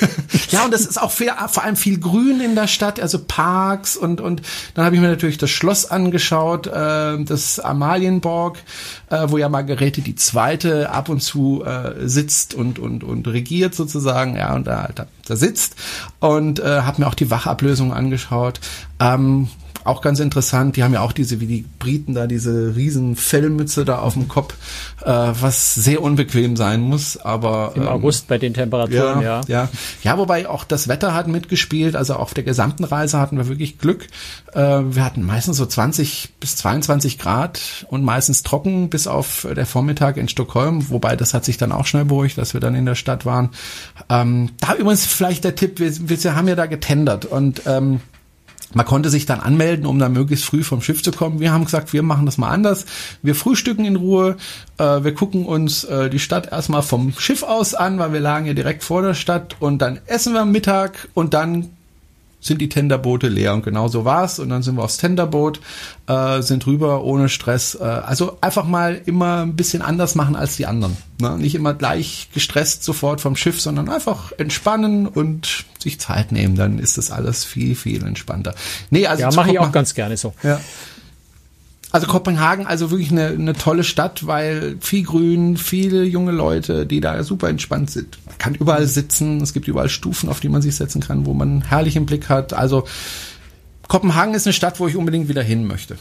Speaker 2: ja, und es ist auch viel, vor allem viel Grün in der Stadt, also Parks und, und dann habe ich mir natürlich das Schloss angeschaut, äh, das Amalienborg, äh, wo ja Margarete die Zweite ab und zu äh, sitzt und, und, und regiert sozusagen, ja, und da, da, da sitzt und äh, habe mir auch die Wachablösung angeschaut. Ähm, auch ganz interessant, die haben ja auch diese, wie die Briten da, diese riesen Fellmütze da auf dem Kopf, äh, was sehr unbequem sein muss, aber.
Speaker 3: Im ähm, August bei den Temperaturen,
Speaker 2: ja, ja. Ja, ja wobei auch das Wetter hat mitgespielt, also auf der gesamten Reise hatten wir wirklich Glück. Äh, wir hatten meistens so 20 bis 22 Grad und meistens trocken bis auf der Vormittag in Stockholm, wobei das hat sich dann auch schnell beruhigt, dass wir dann in der Stadt waren. Ähm, da übrigens vielleicht der Tipp, wir, wir haben ja da getendert und ähm, man konnte sich dann anmelden, um dann möglichst früh vom Schiff zu kommen. Wir haben gesagt, wir machen das mal anders. Wir frühstücken in Ruhe. Äh, wir gucken uns äh, die Stadt erstmal vom Schiff aus an, weil wir lagen ja direkt vor der Stadt. Und dann essen wir am Mittag und dann sind die Tenderboote leer und genau so war's und dann sind wir aufs Tenderboot, äh, sind rüber ohne Stress. Äh, also einfach mal immer ein bisschen anders machen als die anderen. Ne? Nicht immer gleich gestresst sofort vom Schiff, sondern einfach entspannen und sich Zeit nehmen. Dann ist das alles viel, viel entspannter.
Speaker 3: Nee, also ja, mache ich auch ganz gerne so.
Speaker 2: Ja. Also Kopenhagen, also wirklich eine, eine tolle Stadt, weil viel Grün, viele junge Leute, die da super entspannt sind. Man kann überall sitzen, es gibt überall Stufen, auf die man sich setzen kann, wo man herrlich im Blick hat. Also Kopenhagen ist eine Stadt, wo ich unbedingt wieder hin möchte.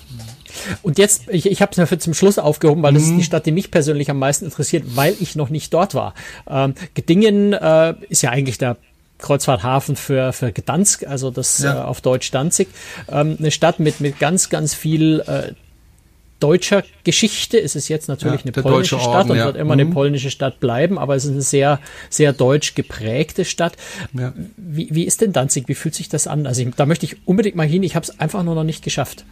Speaker 3: Und jetzt, ich, ich habe es mir für zum Schluss aufgehoben, weil das ist die mhm. Stadt, die mich persönlich am meisten interessiert, weil ich noch nicht dort war. Ähm, Gedingen äh, ist ja eigentlich der Kreuzfahrthafen für, für Gdansk, also das ja. äh, auf Deutsch Danzig. Ähm, eine Stadt mit, mit ganz, ganz viel äh, deutscher Geschichte. ist Es jetzt natürlich ja, eine polnische Orden, Stadt und ja. wird immer mhm. eine polnische Stadt bleiben, aber es ist eine sehr, sehr deutsch geprägte Stadt. Ja. Wie, wie ist denn Danzig? Wie fühlt sich das an? Also ich, da möchte ich unbedingt mal hin. Ich habe es einfach nur noch nicht geschafft.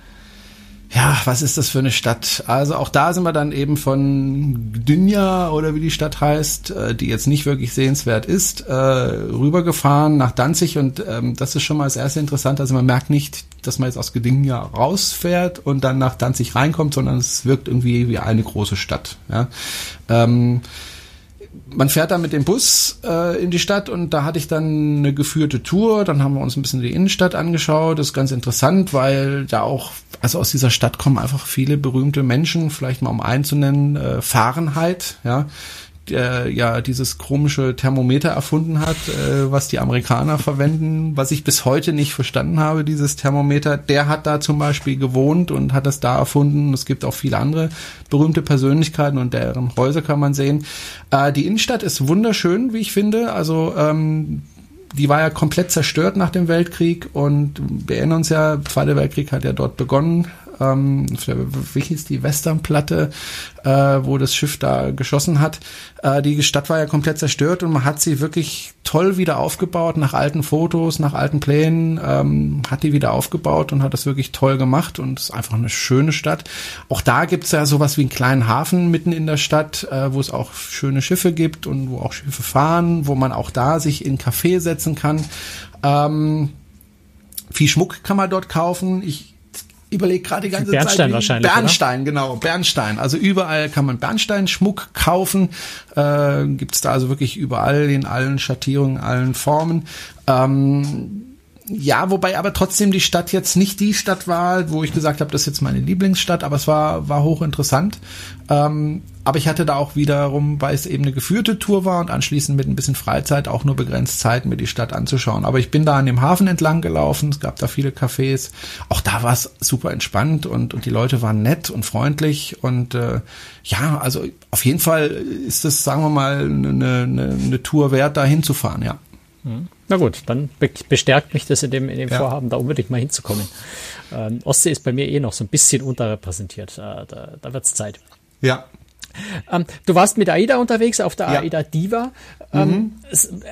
Speaker 2: Ja, was ist das für eine Stadt? Also auch da sind wir dann eben von Gdynia oder wie die Stadt heißt, äh, die jetzt nicht wirklich sehenswert ist, äh, rübergefahren nach Danzig und ähm, das ist schon mal das erste interessant. Also man merkt nicht, dass man jetzt aus Gdynia rausfährt und dann nach Danzig reinkommt, sondern es wirkt irgendwie wie eine große Stadt. Ja. Ähm, man fährt da mit dem Bus äh, in die Stadt und da hatte ich dann eine geführte Tour. Dann haben wir uns ein bisschen die Innenstadt angeschaut. Das ist ganz interessant, weil da auch, also aus dieser Stadt kommen einfach viele berühmte Menschen, vielleicht mal um einen zu nennen, äh, Fahrenheit, ja der ja dieses komische Thermometer erfunden hat, äh, was die Amerikaner verwenden, was ich bis heute nicht verstanden habe, dieses Thermometer. Der hat da zum Beispiel gewohnt und hat das da erfunden. Es gibt auch viele andere berühmte Persönlichkeiten und deren Häuser kann man sehen. Äh, die Innenstadt ist wunderschön, wie ich finde. Also ähm, die war ja komplett zerstört nach dem Weltkrieg und wir erinnern uns ja, Zweiter Weltkrieg hat ja dort begonnen, ähm, wie hieß die Westernplatte, äh, wo das Schiff da geschossen hat. Äh, die Stadt war ja komplett zerstört und man hat sie wirklich toll wieder aufgebaut, nach alten Fotos, nach alten Plänen, ähm, hat die wieder aufgebaut und hat das wirklich toll gemacht und ist einfach eine schöne Stadt. Auch da gibt's ja sowas wie einen kleinen Hafen mitten in der Stadt, äh, wo es auch schöne Schiffe gibt und wo auch Schiffe fahren, wo man auch da sich in Café setzen kann. Ähm, viel Schmuck kann man dort kaufen. Ich überlege gerade die ganze
Speaker 3: Bernstein
Speaker 2: Zeit.
Speaker 3: wahrscheinlich.
Speaker 2: Bernstein, oder? genau, Bernstein. Also überall kann man Bernsteinschmuck kaufen. Äh, Gibt es da also wirklich überall in allen Schattierungen, allen Formen. Ähm, ja, wobei aber trotzdem die Stadt jetzt nicht die Stadt war, wo ich gesagt habe, das ist jetzt meine Lieblingsstadt, aber es war, war hochinteressant. Ähm, aber ich hatte da auch wiederum, weil es eben eine geführte Tour war und anschließend mit ein bisschen Freizeit auch nur begrenzt Zeit, mir die Stadt anzuschauen. Aber ich bin da an dem Hafen entlang gelaufen, es gab da viele Cafés. Auch da war es super entspannt und, und die Leute waren nett und freundlich. Und äh, ja, also auf jeden Fall ist das, sagen wir mal, eine, eine, eine Tour wert, da hinzufahren, ja.
Speaker 3: Na gut, dann bestärkt mich das in dem, in dem ja. Vorhaben, da unbedingt mal hinzukommen. Ähm, Ostsee ist bei mir eh noch so ein bisschen unterrepräsentiert. Äh, da da wird es Zeit.
Speaker 2: Ja,
Speaker 3: ähm, du warst mit AIDA unterwegs auf der ja. AIDA Diva. Ähm, mhm.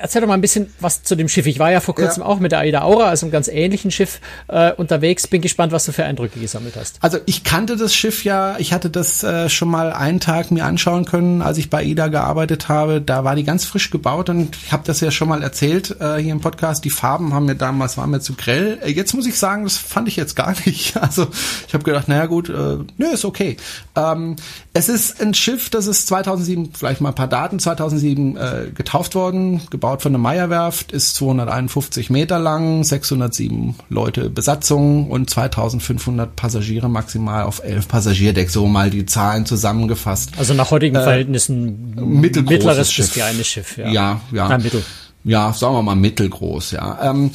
Speaker 3: Erzähl doch mal ein bisschen was zu dem Schiff. Ich war ja vor kurzem ja. auch mit der AIDA Aura, also einem ganz ähnlichen Schiff, äh, unterwegs. Bin gespannt, was du für Eindrücke gesammelt hast.
Speaker 2: Also ich kannte das Schiff ja, ich hatte das äh, schon mal einen Tag mir anschauen können, als ich bei AIDA gearbeitet habe. Da war die ganz frisch gebaut und ich habe das ja schon mal erzählt äh, hier im Podcast. Die Farben haben mir damals, waren mir zu grell. Äh, jetzt muss ich sagen, das fand ich jetzt gar nicht. Also ich habe gedacht, naja gut, äh, nö, ist okay. Ähm, es ist ein Schiff, das ist 2007, vielleicht mal ein paar Daten, 2007 äh, getauft worden, gebaut von der Meyerwerft, ist 251 Meter lang, 607 Leute Besatzung und 2500 Passagiere maximal auf 11 Passagierdeck, so mal die Zahlen zusammengefasst.
Speaker 3: Also nach heutigen äh, Verhältnissen
Speaker 2: mittleres Schiff.
Speaker 3: kleines Schiff,
Speaker 2: ja. Ja, ja. Nein, mittel. Ja, sagen wir mal mittelgroß, ja. Ähm,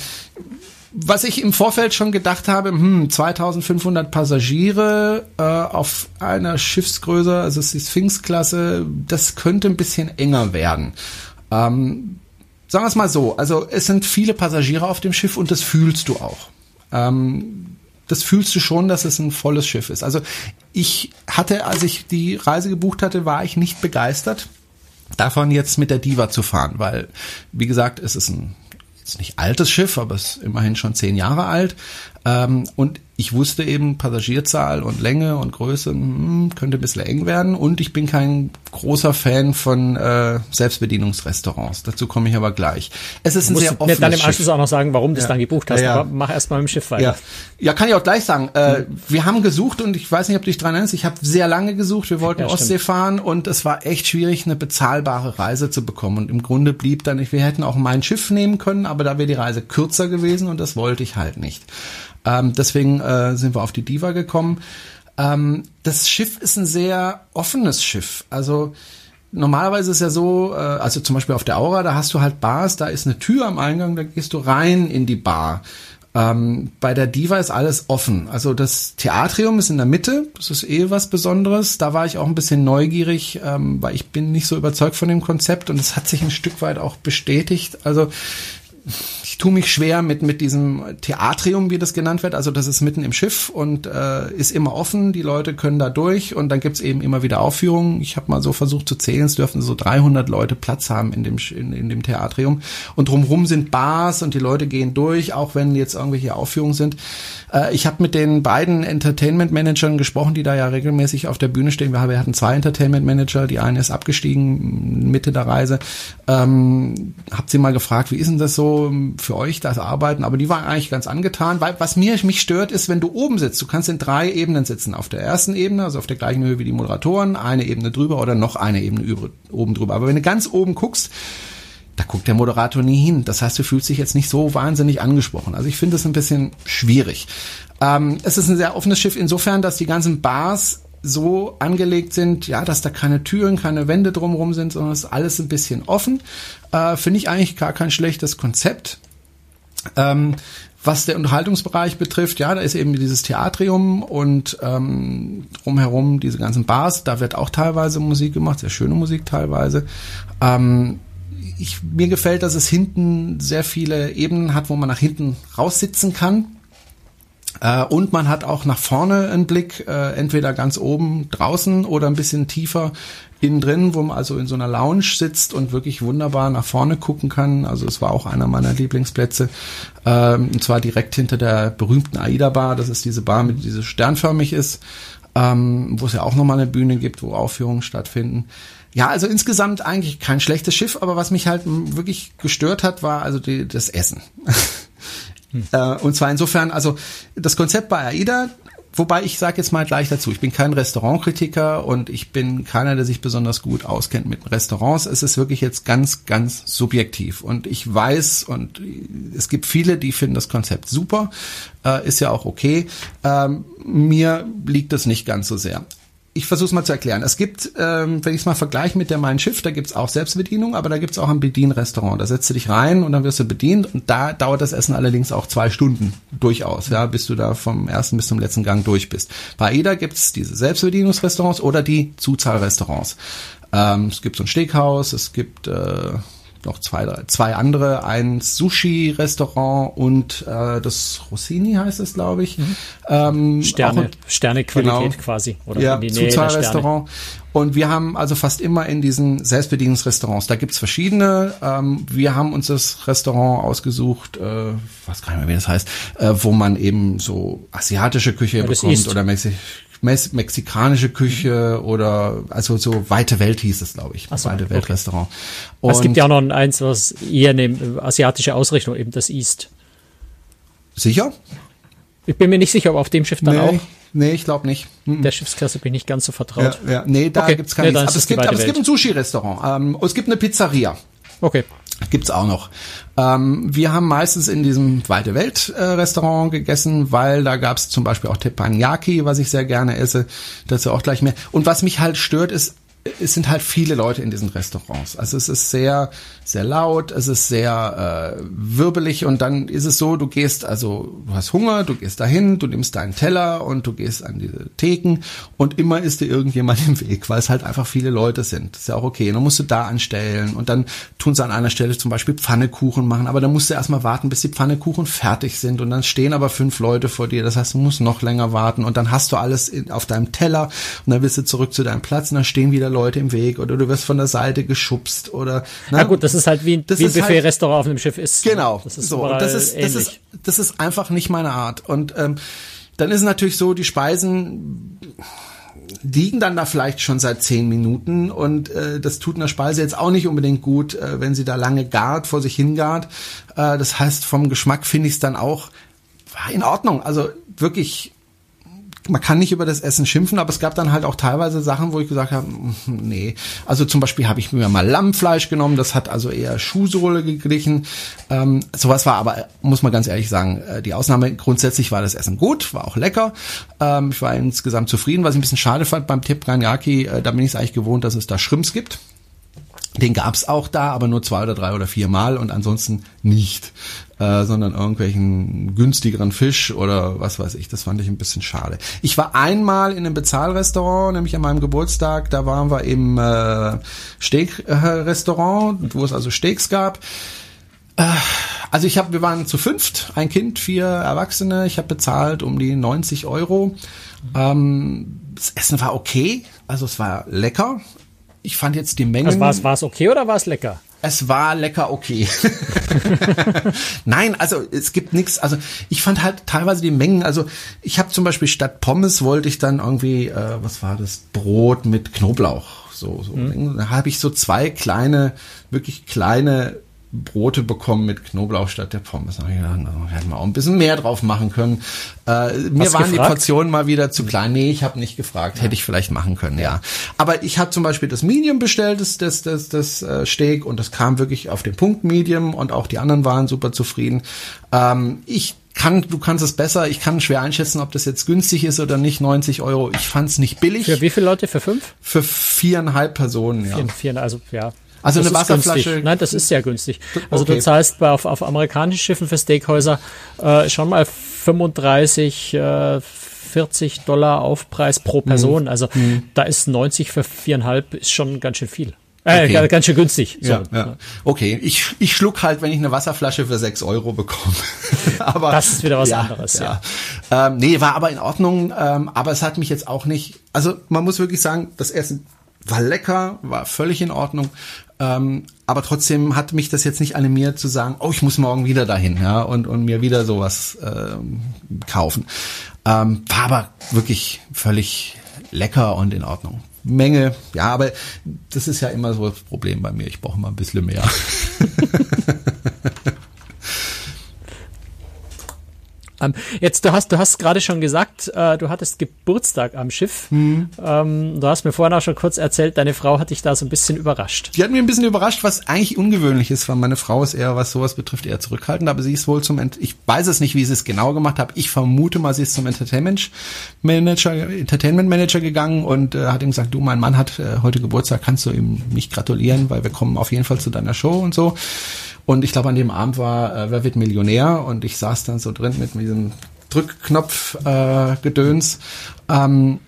Speaker 2: was ich im Vorfeld schon gedacht habe, hm, 2500 Passagiere äh, auf einer Schiffsgröße, also es ist die Sphinx-Klasse, das könnte ein bisschen enger werden. Ähm, sagen wir es mal so, also es sind viele Passagiere auf dem Schiff und das fühlst du auch. Ähm, das fühlst du schon, dass es ein volles Schiff ist. Also ich hatte, als ich die Reise gebucht hatte, war ich nicht begeistert davon jetzt mit der Diva zu fahren, weil, wie gesagt, es ist ein jetzt nicht altes Schiff, aber es ist immerhin schon zehn Jahre alt. Ähm, und ich wusste eben, Passagierzahl und Länge und Größe hm, könnte ein bisschen eng werden. Und ich bin kein großer Fan von äh, Selbstbedienungsrestaurants. Dazu komme ich aber gleich.
Speaker 3: Es ist ein sehr offenes mir dann im Anschluss auch noch sagen, warum du es ja. dann gebucht hast. Ja, ja. Aber mach erst mal im Schiff weiter.
Speaker 2: Ja. ja, kann ich auch gleich sagen. Äh, hm. Wir haben gesucht und ich weiß nicht, ob du dich dran erinnerst. Ich habe sehr lange gesucht. Wir wollten ja, Ostsee fahren und es war echt schwierig, eine bezahlbare Reise zu bekommen. Und im Grunde blieb dann, wir hätten auch mein Schiff nehmen können, aber da wäre die Reise kürzer gewesen und das wollte ich halt nicht. Ähm, deswegen äh, sind wir auf die Diva gekommen. Ähm, das Schiff ist ein sehr offenes Schiff. Also normalerweise ist ja so, äh, also zum Beispiel auf der Aura, da hast du halt Bars, da ist eine Tür am Eingang, da gehst du rein in die Bar. Ähm, bei der Diva ist alles offen. Also das Theatrium ist in der Mitte, das ist eh was Besonderes. Da war ich auch ein bisschen neugierig, ähm, weil ich bin nicht so überzeugt von dem Konzept und es hat sich ein Stück weit auch bestätigt. Also ich tue mich schwer mit mit diesem Theatrium, wie das genannt wird. Also das ist mitten im Schiff und äh, ist immer offen. Die Leute können da durch und dann gibt's eben immer wieder Aufführungen. Ich habe mal so versucht zu zählen, es dürften so 300 Leute Platz haben in dem in, in dem Theatrium und drumherum sind Bars und die Leute gehen durch, auch wenn jetzt irgendwelche Aufführungen sind. Äh, ich habe mit den beiden Entertainment Managern gesprochen, die da ja regelmäßig auf der Bühne stehen. Wir, wir hatten zwei Entertainment Manager. Die eine ist abgestiegen Mitte der Reise. Ähm, hab sie mal gefragt, wie ist denn das so für euch, das Arbeiten? Aber die waren eigentlich ganz angetan, weil was mir mich stört, ist, wenn du oben sitzt. Du kannst in drei Ebenen sitzen. Auf der ersten Ebene, also auf der gleichen Höhe wie die Moderatoren, eine Ebene drüber oder noch eine Ebene über, oben drüber. Aber wenn du ganz oben guckst, da guckt der Moderator nie hin. Das heißt, du fühlst dich jetzt nicht so wahnsinnig angesprochen. Also ich finde es ein bisschen schwierig. Ähm, es ist ein sehr offenes Schiff insofern, dass die ganzen Bars so angelegt sind, ja, dass da keine Türen, keine Wände drumherum sind, sondern es ist alles ein bisschen offen. Äh, finde ich eigentlich gar kein schlechtes Konzept. Ähm, was der Unterhaltungsbereich betrifft, ja, da ist eben dieses Theatrium und ähm, drumherum diese ganzen Bars, da wird auch teilweise Musik gemacht, sehr schöne Musik teilweise. Ähm, ich, mir gefällt, dass es hinten sehr viele Ebenen hat, wo man nach hinten raussitzen kann. Äh, und man hat auch nach vorne einen Blick, äh, entweder ganz oben draußen oder ein bisschen tiefer innen drin, wo man also in so einer Lounge sitzt und wirklich wunderbar nach vorne gucken kann. Also es war auch einer meiner Lieblingsplätze. Ähm, und zwar direkt hinter der berühmten Aida Bar. Das ist diese Bar, mit diese sternförmig ist, ähm, wo es ja auch nochmal eine Bühne gibt, wo Aufführungen stattfinden. Ja, also insgesamt eigentlich kein schlechtes Schiff, aber was mich halt wirklich gestört hat, war also die, das Essen. äh, und zwar insofern, also das Konzept bei AIDA, wobei ich sage jetzt mal gleich dazu, ich bin kein Restaurantkritiker und ich bin keiner, der sich besonders gut auskennt mit Restaurants. Es ist wirklich jetzt ganz, ganz subjektiv und ich weiß und es gibt viele, die finden das Konzept super, äh, ist ja auch okay. Ähm, mir liegt das nicht ganz so sehr ich versuche es mal zu erklären. Es gibt, ähm, wenn ich es mal vergleiche mit der Mein Schiff, da gibt's auch Selbstbedienung, aber da gibt's auch ein Bedienrestaurant. Da setzt du dich rein und dann wirst du bedient und da dauert das Essen allerdings auch zwei Stunden durchaus, ja, bis du da vom ersten bis zum letzten Gang durch bist. Bei AIDA gibt's diese Selbstbedienungsrestaurants oder die Zuzahlrestaurants. Ähm, es gibt so ein Steakhouse, es gibt äh, noch zwei, zwei andere, ein Sushi-Restaurant und äh, das Rossini heißt es, glaube ich. Mhm.
Speaker 3: Ähm, Sterne, Sterne-Qualität genau, quasi.
Speaker 2: Oder ja, in die Nähe Restaurant. Und wir haben also fast immer in diesen Selbstbedienungsrestaurants, da gibt's verschiedene. Ähm, wir haben uns das Restaurant ausgesucht, äh, was kann ich mehr, wie das heißt, äh, wo man eben so asiatische Küche ja, bekommt oder mäßig mexikanische Küche oder also so weite Welt hieß es, glaube ich.
Speaker 3: So,
Speaker 2: weite Welt
Speaker 3: okay.
Speaker 2: Restaurant.
Speaker 3: Und es gibt ja auch noch eins, was eher eine asiatische Ausrichtung, eben das East.
Speaker 2: Sicher?
Speaker 3: Ich bin mir nicht sicher, ob auf dem Schiff dann
Speaker 2: nee,
Speaker 3: auch.
Speaker 2: Nee, ich glaube nicht.
Speaker 3: Mhm. Der Schiffsklasse bin ich nicht ganz so vertraut.
Speaker 2: Ja, ja. Nee, da okay. gibt's kein nee, aber, es gibt, aber es gibt ein Sushi-Restaurant. Ähm, es gibt eine Pizzeria.
Speaker 3: Okay.
Speaker 2: Gibt's auch noch. Ähm, wir haben meistens in diesem Weite Welt äh, Restaurant gegessen, weil da gab's zum Beispiel auch Teppanyaki, was ich sehr gerne esse. Dazu auch gleich mehr. Und was mich halt stört, ist, es sind halt viele Leute in diesen Restaurants. Also es ist sehr, sehr laut, es ist sehr äh, wirbelig und dann ist es so, du gehst, also du hast Hunger, du gehst dahin, du nimmst deinen Teller und du gehst an diese Theken und immer ist dir irgendjemand im Weg, weil es halt einfach viele Leute sind. Das ist ja auch okay. dann musst du da anstellen und dann tun sie an einer Stelle zum Beispiel Pfannekuchen machen, aber dann musst du erstmal warten, bis die Pfannekuchen fertig sind und dann stehen aber fünf Leute vor dir. Das heißt, du musst noch länger warten und dann hast du alles auf deinem Teller und dann bist du zurück zu deinem Platz und dann stehen wieder Leute im Weg oder du wirst von der Seite geschubst oder.
Speaker 3: Na ne? gut, das ist halt wie, das wie ein Buffet-Restaurant halt, auf einem Schiff ist.
Speaker 2: Genau. Das ist so. Und das ist, das ist, das ist einfach nicht meine Art. Und ähm, dann ist es natürlich so, die Speisen liegen dann da vielleicht schon seit zehn Minuten und äh, das tut einer Speise jetzt auch nicht unbedingt gut, äh, wenn sie da lange gart, vor sich hingart. Äh, das heißt, vom Geschmack finde ich es dann auch in Ordnung. Also wirklich man kann nicht über das Essen schimpfen, aber es gab dann halt auch teilweise Sachen, wo ich gesagt habe, hm, nee. Also zum Beispiel habe ich mir mal Lammfleisch genommen, das hat also eher Schuhsohle geglichen. Ähm, sowas war aber, muss man ganz ehrlich sagen, äh, die Ausnahme. Grundsätzlich war das Essen gut, war auch lecker. Ähm, ich war insgesamt zufrieden. Was ich ein bisschen schade fand beim Teppanyaki, äh, da bin ich es eigentlich gewohnt, dass es da Shrimps gibt. Den gab's auch da, aber nur zwei oder drei oder vier Mal und ansonsten nicht, äh, sondern irgendwelchen günstigeren Fisch oder was weiß ich. Das fand ich ein bisschen schade. Ich war einmal in einem Bezahlrestaurant, nämlich an meinem Geburtstag. Da waren wir im äh, Steak-Restaurant, wo es also Steaks gab. Äh, Also ich habe, wir waren zu fünft, ein Kind, vier Erwachsene. Ich habe bezahlt um die 90 Euro. Ähm, das Essen war okay, also es war lecker. Ich fand jetzt die Mengen.
Speaker 3: Also war es okay oder war es lecker?
Speaker 2: Es war lecker okay. Nein, also es gibt nichts. Also ich fand halt teilweise die Mengen. Also ich habe zum Beispiel statt Pommes wollte ich dann irgendwie, äh, was war das, Brot mit Knoblauch. So, so. Mhm. Da habe ich so zwei kleine, wirklich kleine Brote bekommen mit Knoblauch statt der Pommes. Da gedacht, also, hätten wir auch ein bisschen mehr drauf machen können. Äh, mir Hast waren gefragt? die Portionen mal wieder zu klein. Nee, ich habe nicht gefragt. Ja. Hätte ich vielleicht machen können, ja. Aber ich habe zum Beispiel das Medium bestellt, das, das, das, das äh, Steak, und das kam wirklich auf den Punkt Medium und auch die anderen waren super zufrieden. Ähm, ich kann, du kannst es besser. Ich kann schwer einschätzen, ob das jetzt günstig ist oder nicht. 90 Euro. Ich fand es nicht billig.
Speaker 3: Für wie viele Leute? Für fünf?
Speaker 2: Für viereinhalb Personen,
Speaker 3: ja. Vier, vier, also ja,
Speaker 2: also das eine Wasserflasche.
Speaker 3: Günstig. Nein, das ist sehr günstig. Also okay. du zahlst bei, auf, auf amerikanischen Schiffen für Steakhäuser äh, schon mal 35, äh, 40 Dollar Aufpreis pro mhm. Person. Mhm. Also mhm. da ist 90 für viereinhalb ist schon ganz schön viel. Äh, okay. ganz schön günstig.
Speaker 2: So. Ja, ja. Okay, ich, ich schluck halt, wenn ich eine Wasserflasche für sechs Euro bekomme.
Speaker 3: aber das ist wieder was ja, anderes. Ja.
Speaker 2: ja. Ähm, nee, war aber in Ordnung. Ähm, aber es hat mich jetzt auch nicht. Also man muss wirklich sagen, das Essen war lecker, war völlig in Ordnung. Ähm, aber trotzdem hat mich das jetzt nicht animiert zu sagen, oh, ich muss morgen wieder dahin, ja, und, und mir wieder sowas ähm, kaufen. Ähm, war aber wirklich völlig lecker und in Ordnung. Menge, ja, aber das ist ja immer so das Problem bei mir. Ich brauche mal ein bisschen mehr.
Speaker 3: Ähm, jetzt, du hast, du hast gerade schon gesagt, äh, du hattest Geburtstag am Schiff. Mhm. Ähm, du hast mir vorhin auch schon kurz erzählt, deine Frau hat dich da so ein bisschen überrascht.
Speaker 2: Die hat mich ein bisschen überrascht, was eigentlich ungewöhnlich ist, weil meine Frau ist eher, was sowas betrifft, eher zurückhaltend, aber sie ist wohl zum, Ent ich weiß es nicht, wie sie es genau gemacht hat. Ich vermute mal, sie ist zum Entertainment Manager, Entertainment Manager gegangen und äh, hat ihm gesagt, du, mein Mann hat äh, heute Geburtstag, kannst du ihm mich gratulieren, weil wir kommen auf jeden Fall zu deiner Show und so. Und ich glaube, an dem Abend war äh, Wer wird Millionär? Und ich saß dann so drin mit diesem Drückknopf-Gedöns. Äh, ähm,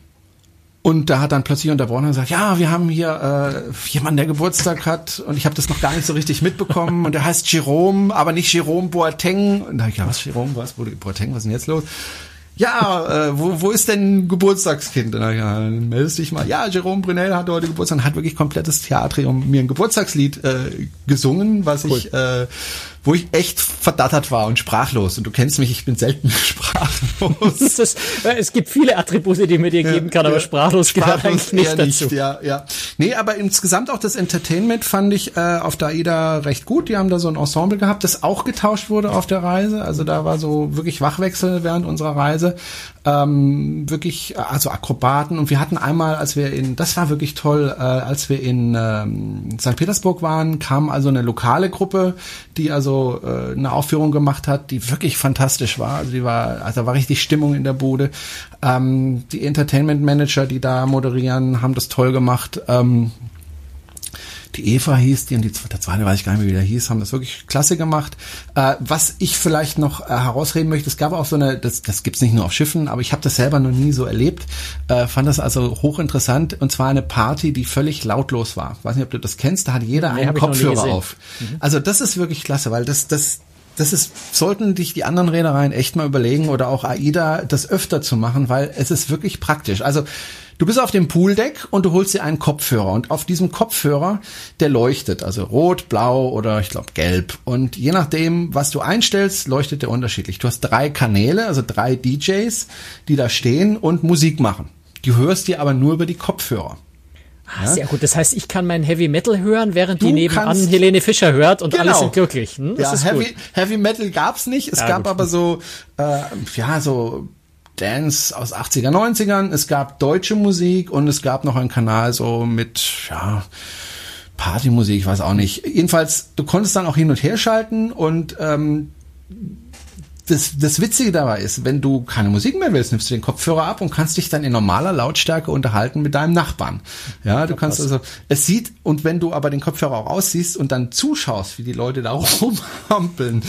Speaker 2: und da hat dann plötzlich unterbrochen und gesagt, ja, wir haben hier äh, jemanden, der Geburtstag hat und ich habe das noch gar nicht so richtig mitbekommen und der heißt Jerome, aber nicht Jerome Boateng. Und da hab ich ja, was Jerome, was Boateng, was ist denn jetzt los? Ja, äh, wo, wo ist denn Geburtstagskind? Dann, ja, dann meldest dich mal. Ja, Jerome Brunel hatte heute Geburtstag und hat wirklich komplettes Theatrium mir ein Geburtstagslied äh, gesungen, was cool. ich äh, wo ich echt verdattert war und sprachlos. Und du kennst mich, ich bin selten sprachlos.
Speaker 3: ist, äh, es gibt viele Attribute, die mir dir geben kann, aber sprachlos, sprachlos gehört eigentlich nicht dazu. Nicht,
Speaker 2: ja, ja. Nee, aber insgesamt auch das Entertainment fand ich äh, auf der AIDA recht gut. Die haben da so ein Ensemble gehabt, das auch getauscht wurde auf der Reise. Also da war so wirklich Wachwechsel während unserer Reise ähm, wirklich, also Akrobaten. Und wir hatten einmal, als wir in, das war wirklich toll, äh, als wir in ähm, St. Petersburg waren, kam also eine lokale Gruppe, die also äh, eine Aufführung gemacht hat, die wirklich fantastisch war. Also die war, also war richtig Stimmung in der Bude. Ähm, die Entertainment Manager, die da moderieren, haben das toll gemacht. Ähm, die Eva hieß die und die, der zweite weiß ich gar nicht mehr, wie der hieß, haben das wirklich klasse gemacht. Äh, was ich vielleicht noch äh, herausreden möchte, es gab auch so eine, das, das gibt's nicht nur auf Schiffen, aber ich habe das selber noch nie so erlebt, äh, fand das also hochinteressant und zwar eine Party, die völlig lautlos war. weiß nicht, ob du das kennst, da hat jeder nee, einen Kopfhörer auf. Mhm. Also das ist wirklich klasse, weil das, das, das ist, sollten dich die anderen Reedereien echt mal überlegen oder auch AIDA das öfter zu machen, weil es ist wirklich praktisch. Also Du bist auf dem Pooldeck und du holst dir einen Kopfhörer und auf diesem Kopfhörer, der leuchtet, also rot, blau oder ich glaube gelb. Und je nachdem, was du einstellst, leuchtet der unterschiedlich. Du hast drei Kanäle, also drei DJs, die da stehen und Musik machen. Du hörst dir aber nur über die Kopfhörer.
Speaker 3: Ah, ja? Sehr gut. Das heißt, ich kann meinen Heavy Metal hören, während du die nebenan Helene Fischer hört und genau. alle sind glücklich. Hm?
Speaker 2: Das ja, Heavy, Heavy Metal gab's nicht. Es ja, gab gut. aber so, äh, ja, so Dance aus 80er, 90ern. Es gab deutsche Musik und es gab noch einen Kanal so mit, ja, Partymusik, ich weiß auch nicht. Jedenfalls, du konntest dann auch hin und her schalten und ähm, das, das Witzige dabei ist, wenn du keine Musik mehr willst, nimmst du den Kopfhörer ab und kannst dich dann in normaler Lautstärke unterhalten mit deinem Nachbarn. Ja, du kannst also, es sieht, und wenn du aber den Kopfhörer auch aussiehst und dann zuschaust, wie die Leute da rumhampeln,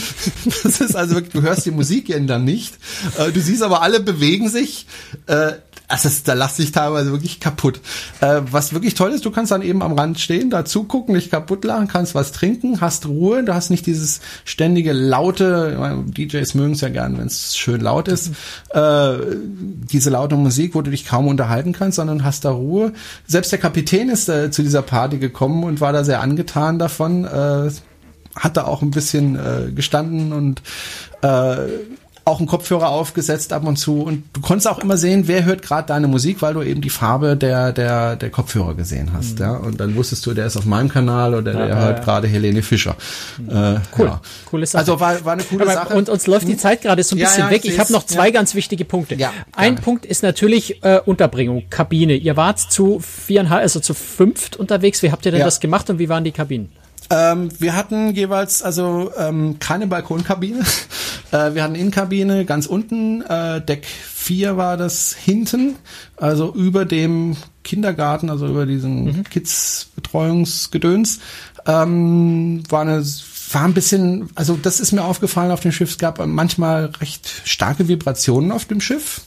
Speaker 2: das ist also wirklich, du hörst die Musik dann nicht, äh, du siehst aber alle bewegen sich, äh, Also da lass dich teilweise wirklich kaputt. Äh, was wirklich toll ist, du kannst dann eben am Rand stehen, da zugucken, nicht kaputt lachen, kannst was trinken, hast Ruhe, du hast nicht dieses ständige laute, DJs mögen es ja gern, wenn es schön laut ist, äh, diese laute Musik, wo du dich kaum unterhalten kannst, sondern hast da Ruhe. Selbst der Kapitän ist äh, zu dieser Party gekommen und war da sehr angetan davon. Äh, hat da auch ein bisschen äh, gestanden und äh, auch einen Kopfhörer aufgesetzt ab und zu und du konntest auch immer sehen, wer hört gerade deine Musik, weil du eben die Farbe der der der Kopfhörer gesehen hast, mhm. ja und dann wusstest du, der ist auf meinem Kanal oder der ja, hört ja. gerade Helene Fischer.
Speaker 3: Mhm. Äh, cool, ja. coole Sache.
Speaker 2: Also war, war eine coole
Speaker 3: Aber
Speaker 2: Sache.
Speaker 3: Und uns läuft die? Zeit gerade so ein bisschen weg. Ich habe noch zwei ganz wichtige Punkte. Ja, ein Punkt ist natürlich äh, Unterbringung, Kabine. Ihr wart zu viereinhalb, also zu fünft unterwegs. Wie habt ihr denn das gemacht und wie waren die Kabinen?
Speaker 2: Ähm, wir hatten jeweils also ähm, keine Balkonkabine. äh, wir hatten Innenkabine ganz unten, äh, Deck 4 war das hinten, also über dem Kindergarten, also über diesen mhm. Kids-Betreuungsgedöns. Ähm, war eine war ein bisschen, also das ist mir aufgefallen auf dem Schiff, es gab manchmal recht starke Vibrationen auf dem Schiff.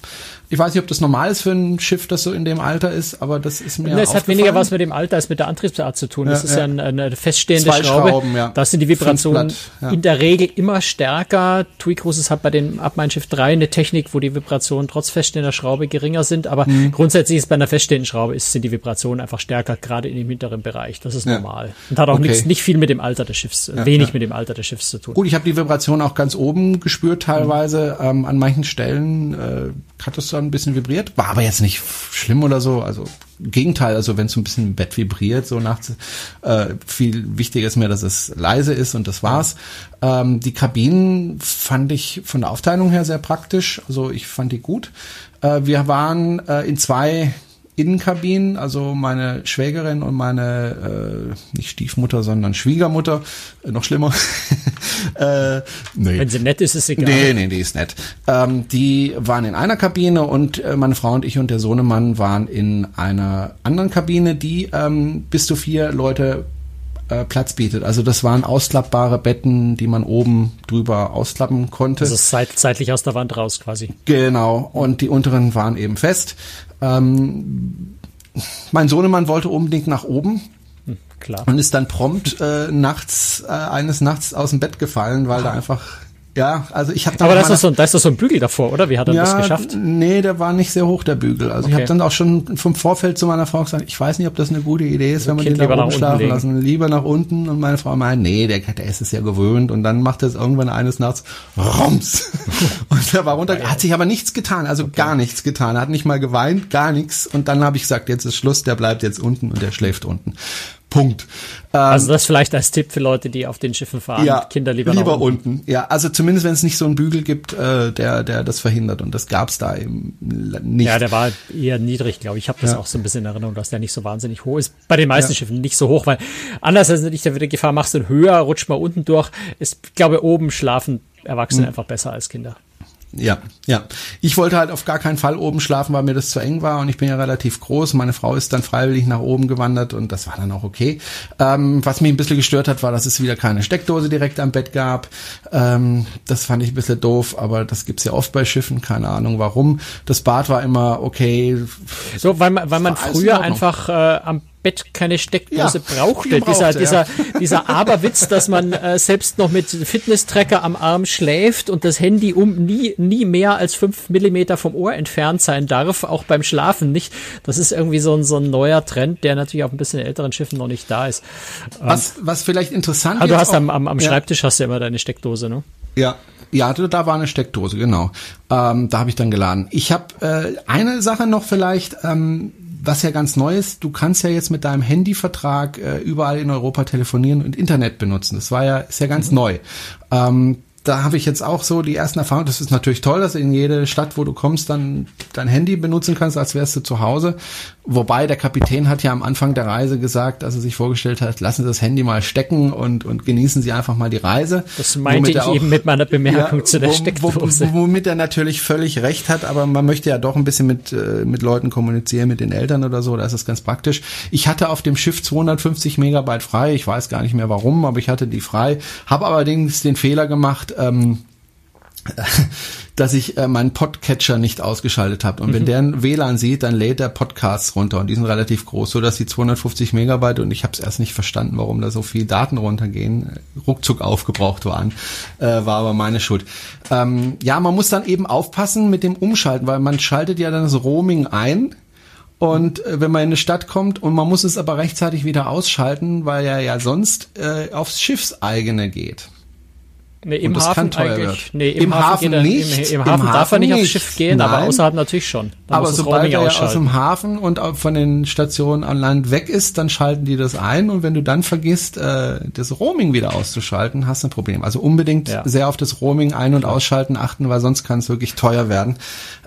Speaker 2: Ich weiß nicht, ob das normal ist für ein Schiff, das so in dem Alter ist, aber das ist mir.
Speaker 3: Es hat weniger was mit dem Alter als mit der Antriebsart zu tun. Das ja, ist ja, eine, eine feststehende Zwei Schraube. Schrauben, ja. Da sind die Vibrationen ja. in der Regel immer stärker. TUI Cruises hat bei dem ab mein Schiff 3 eine Technik, wo die Vibrationen trotz feststehender Schraube geringer sind, aber mhm. grundsätzlich ist bei einer feststehenden Schraube ist, sind die Vibrationen einfach stärker, gerade in dem hinteren Bereich. Das ist normal. Und hat auch okay. nichts, nicht viel mit dem Alter des Schiffs, wenig mit dem Alter des Schiffs zu tun.
Speaker 2: Gut, ich habe die Vibration auch ganz oben gespürt teilweise. Mhm. Ähm, an manchen Stellen äh, hat es dann ein bisschen vibriert war aber jetzt nicht schlimm oder so. Also Gegenteil, also wenn es ein bisschen im Bett vibriert, so nachts, äh, viel wichtiger ist mir, dass es leise ist und das war's. Ähm, die Kabinen fand ich von der Aufteilung her sehr praktisch. Also ich fand die gut. Äh, wir waren äh, in zwei Innenkabinen, also meine Schwägerin und meine, äh, nicht Stiefmutter, sondern Schwiegermutter, äh, noch schlimmer.
Speaker 3: äh, nee. Wenn sie nett ist, ist es egal.
Speaker 2: Nee, nee, die ist nett. Ähm, die waren in einer Kabine und äh, meine Frau und ich und der Sohnemann waren in einer anderen Kabine, die ähm, bis zu vier Leute äh, Platz bietet. Also das waren ausklappbare Betten, die man oben drüber ausklappen konnte.
Speaker 3: Also zeitlich aus der Wand raus quasi.
Speaker 2: Genau. Und die unteren waren eben fest. Ähm, mein Sohnemann wollte unbedingt nach oben. Hm, klar. Und ist dann prompt äh, nachts, äh, eines Nachts aus dem Bett gefallen, weil ah. da einfach ja, also ich habe
Speaker 3: Aber das ist so, da ist doch so ein Bügel davor, oder? Wie hat er ja, das geschafft?
Speaker 2: Nee, der war nicht sehr hoch, der Bügel. Also okay. ich habe dann auch schon vom Vorfeld zu meiner Frau gesagt, ich weiß nicht, ob das eine gute Idee ist, wenn man den da oben schlafen lassen. Lieber nach unten. Und meine Frau meint, nee, der, der ist es ja gewöhnt. Und dann macht er es irgendwann eines Nachts, rums. und er war runter. Er hat sich aber nichts getan, also okay. gar nichts getan. Er hat nicht mal geweint, gar nichts. Und dann habe ich gesagt, jetzt ist Schluss, der bleibt jetzt unten und der schläft unten. Punkt.
Speaker 3: Ähm, also das vielleicht als Tipp für Leute, die auf den Schiffen fahren,
Speaker 2: ja, Kinder lieber, lieber unten. unten. Ja, also zumindest wenn es nicht so einen Bügel gibt, äh, der der das verhindert und das gab's da eben nicht.
Speaker 3: Ja, der war eher niedrig, glaube ich. Ich habe das ja. auch so ein bisschen in Erinnerung, dass der nicht so wahnsinnig hoch ist. Bei den meisten ja. Schiffen nicht so hoch, weil anders als nicht der Gefahr machst du höher, rutscht mal unten durch. Ist, ich glaube, oben schlafen Erwachsene mhm. einfach besser als Kinder.
Speaker 2: Ja, ja. Ich wollte halt auf gar keinen Fall oben schlafen, weil mir das zu eng war und ich bin ja relativ groß. Meine Frau ist dann freiwillig nach oben gewandert und das war dann auch okay. Ähm, was mich ein bisschen gestört hat, war, dass es wieder keine Steckdose direkt am Bett gab. Ähm, das fand ich ein bisschen doof, aber das gibt's ja oft bei Schiffen, keine Ahnung warum. Das Bad war immer okay.
Speaker 3: So, weil man, weil man früher einfach äh, am Bett keine Steckdose ja, brauchte. brauchte. Dieser, dieser, dieser Aberwitz, dass man äh, selbst noch mit Fitness-Tracker am Arm schläft und das Handy um nie, nie mehr als fünf Millimeter vom Ohr entfernt sein darf, auch beim Schlafen nicht. Das ist irgendwie so ein, so ein neuer Trend, der natürlich auf ein bisschen älteren Schiffen noch nicht da ist.
Speaker 2: Was, was vielleicht interessant ist.
Speaker 3: Ah, du hast auch, am, am, am ja. Schreibtisch hast du immer deine Steckdose, ne?
Speaker 2: Ja, ja, da war eine Steckdose, genau. Ähm, da habe ich dann geladen. Ich habe äh, eine Sache noch vielleicht. Ähm, was ja ganz neu ist, du kannst ja jetzt mit deinem Handyvertrag äh, überall in Europa telefonieren und Internet benutzen. Das war ja, ist ja ganz mhm. neu. Ähm, da habe ich jetzt auch so die ersten Erfahrungen. Das ist natürlich toll, dass du in jede Stadt, wo du kommst, dann dein Handy benutzen kannst, als wärst du zu Hause. Wobei der Kapitän hat ja am Anfang der Reise gesagt, als er sich vorgestellt hat, lassen Sie das Handy mal stecken und, und genießen Sie einfach mal die Reise.
Speaker 3: Das meinte ich auch, eben mit meiner Bemerkung ja, zu der wo, Steckdose.
Speaker 2: womit er natürlich völlig recht hat, aber man möchte ja doch ein bisschen mit, äh, mit Leuten kommunizieren, mit den Eltern oder so, da ist das ganz praktisch. Ich hatte auf dem Schiff 250 Megabyte frei, ich weiß gar nicht mehr warum, aber ich hatte die frei, habe allerdings den Fehler gemacht, ähm, dass ich äh, meinen Podcatcher nicht ausgeschaltet habe. Und mhm. wenn der ein WLAN sieht, dann lädt der Podcasts runter und die sind relativ groß, so dass die 250 Megabyte und ich habe es erst nicht verstanden, warum da so viel Daten runtergehen, ruckzuck aufgebraucht waren, äh, war aber meine Schuld. Ähm, ja, man muss dann eben aufpassen mit dem Umschalten, weil man schaltet ja dann das Roaming ein. Und äh, wenn man in eine Stadt kommt und man muss es aber rechtzeitig wieder ausschalten, weil er ja sonst äh, aufs Schiffseigene geht.
Speaker 3: Nee, im Hafen eigentlich. Nee, im, Im Hafen, Hafen er, nicht. Im, im, Hafen Im darf er nicht aufs Schiff gehen, Nein. aber außerhalb natürlich schon.
Speaker 2: Dann aber sobald er aus dem Hafen und von den Stationen an Land weg ist, dann schalten die das ein und wenn du dann vergisst, äh, das Roaming wieder auszuschalten, hast du ein Problem. Also unbedingt ja. sehr auf das Roaming ein- und ausschalten achten, weil sonst kann es wirklich teuer werden.